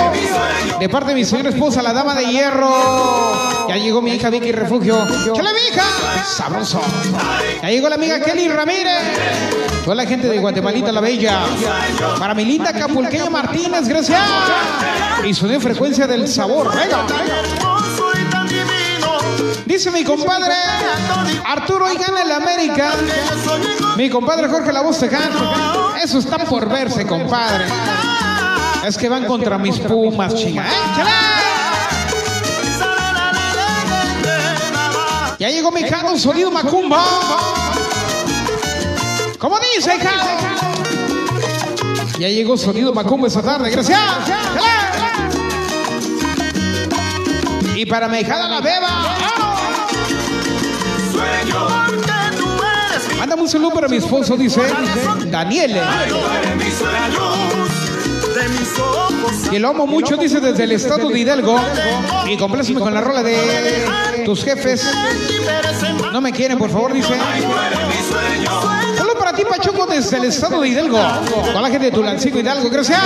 de parte de mi señora esposa, la dama de hierro. Ya llegó mi hija Vicky Refugio. ¡Échale, mi hija! Sabroso. Ya llegó la amiga Kelly Ramírez. Toda la gente de Guatemalita la Bella. Para mi linda Capulqueña Martínez, gracias. Y su de frecuencia del sabor. Venga. divino. Dice mi compadre Arturo y gana el América. Mi compadre Jorge La Voz Tejano. Eso está por verse, compadre. Es que van contra mis pumas, chinga. Ya llegó mi Jano, sonido Macumba. ¿Cómo dice, Jano? Ya llegó sonido Macumba esta tarde, gracias. Y para Mejada la Beba. Mándame un saludo para mi esposo, dice Daniel. Que lo amo mucho, dice desde el estado de Hidalgo. Y compláceme con la rola de tus jefes. No me quieren, por favor, dice. Solo para ti, Pachuco, desde el estado de Hidalgo. Con la gente de Tulancingo Hidalgo, gracias.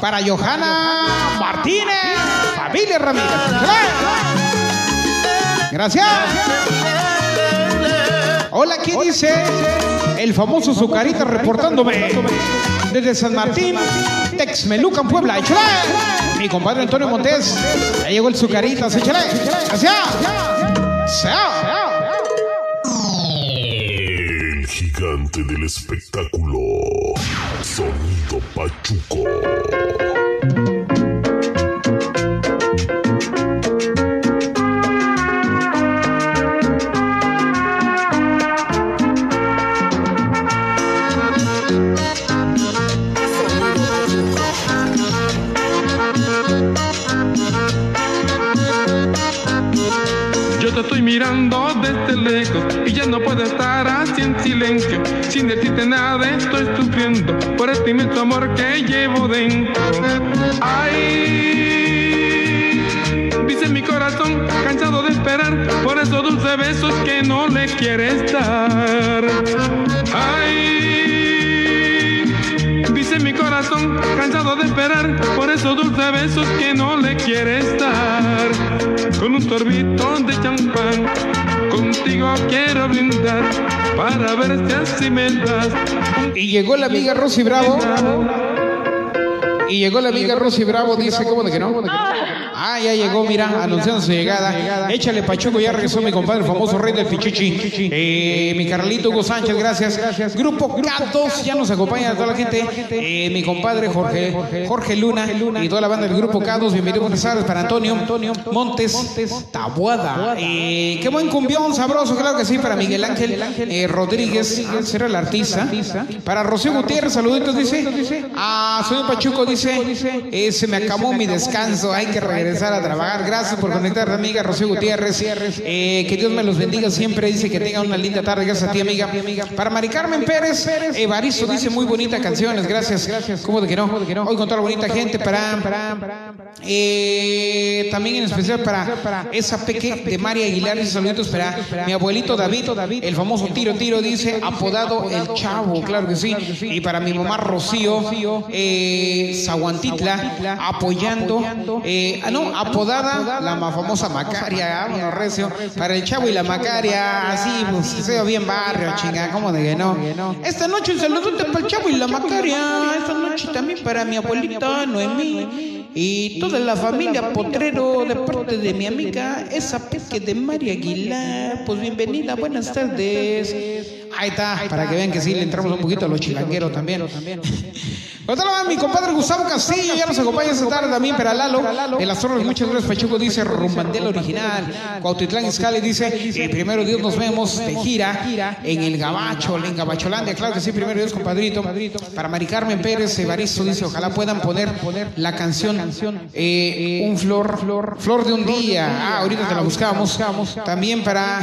Para Johanna Martínez, familia Ramírez. Gracias. Hola, ¿quién dice? El famoso Zucarita reportándome desde San Martín, Texmelucan, Puebla. ¡Échale! Mi compadre Antonio Montes. Ya llegó el Zucarita, échale. Gracias. Sea. El gigante del espectáculo. Sonido Pachuco. Sin decirte nada estoy sufriendo por este inmenso amor que llevo dentro. Ay, dice mi corazón cansado de esperar por esos dulces besos que no le quieres dar. Ay, dice mi corazón cansado de esperar por esos dulces besos que no le quieres dar. Con un sorbito de champán, contigo quiero brindar para ver si así me das. Y llegó la amiga Rosy Bravo. Y llegó la amiga Rosy Bravo, dice, ¿cómo de que no? Ah, ya llegó, mira, anunciando su llegada. Échale Pachuco, ya regresó mi compadre, el famoso rey del Pichichi. Eh, mi Carlito Hugo Sánchez, gracias. Grupo K2, ya nos acompaña toda la gente. Eh, mi compadre Jorge, Jorge Luna y toda la banda del Grupo K2. Bienvenido, buenas tardes para Antonio Montes Tabuada. Eh, qué buen cumbión, sabroso, claro que sí, para Miguel Ángel eh, Rodríguez, será el artista. Para Rocío Gutiérrez, saluditos, dice. A Soy Pachuco, dice, se me acabó mi descanso, hay que regresar. A trabajar. Gracias por conectar, amiga Rocío Gutiérrez. Eh, que Dios me los bendiga siempre. Dice que tenga una linda tarde. Gracias a ti, amiga. Para Mari Carmen Pérez, Evaristo dice muy bonita canciones. Gracias. Gracias. ¿Cómo de que no? Hoy con toda la bonita gente. Para, eh, también en especial para esa peque de María Aguilar. Dice saluditos para mi abuelito David, el famoso Tiro Tiro, dice apodado El Chavo. Claro que sí. Y para mi mamá Rocío, eh, Zaguantitla, apoyando. Eh, ah, no, apodada la más famosa Macaria. Recio. Para el Chavo y la Macaria. Así, pues, se ve bien barrio, chinga. ¿Cómo de que no? Esta noche un saludote para el Chavo y la Macaria. Esta noche también para mi abuelita Noemí. Y toda la familia Potrero de parte de mi amiga, esa peque de María Aguilar. Pues bienvenida, buenas tardes. Ahí está, para que vean que sí le entramos un poquito a los chilangueros también. <laughs> Otra mi compadre Gustavo Castillo ya nos acompaña esta tarde también para Lalo. De las Torres, muchas gracias. Pachuco dice Rumbandela original. Cuautitlán Iscali dice, primero Dios nos vemos de gira en el Gabacho, en Gabacholandia. Claro que sí, primero Dios, compadrito. Para Mari Carmen Pérez Evaristo dice, ojalá puedan poner la canción eh, Un flor, flor de un día. Ah, ahorita te la buscamos. También para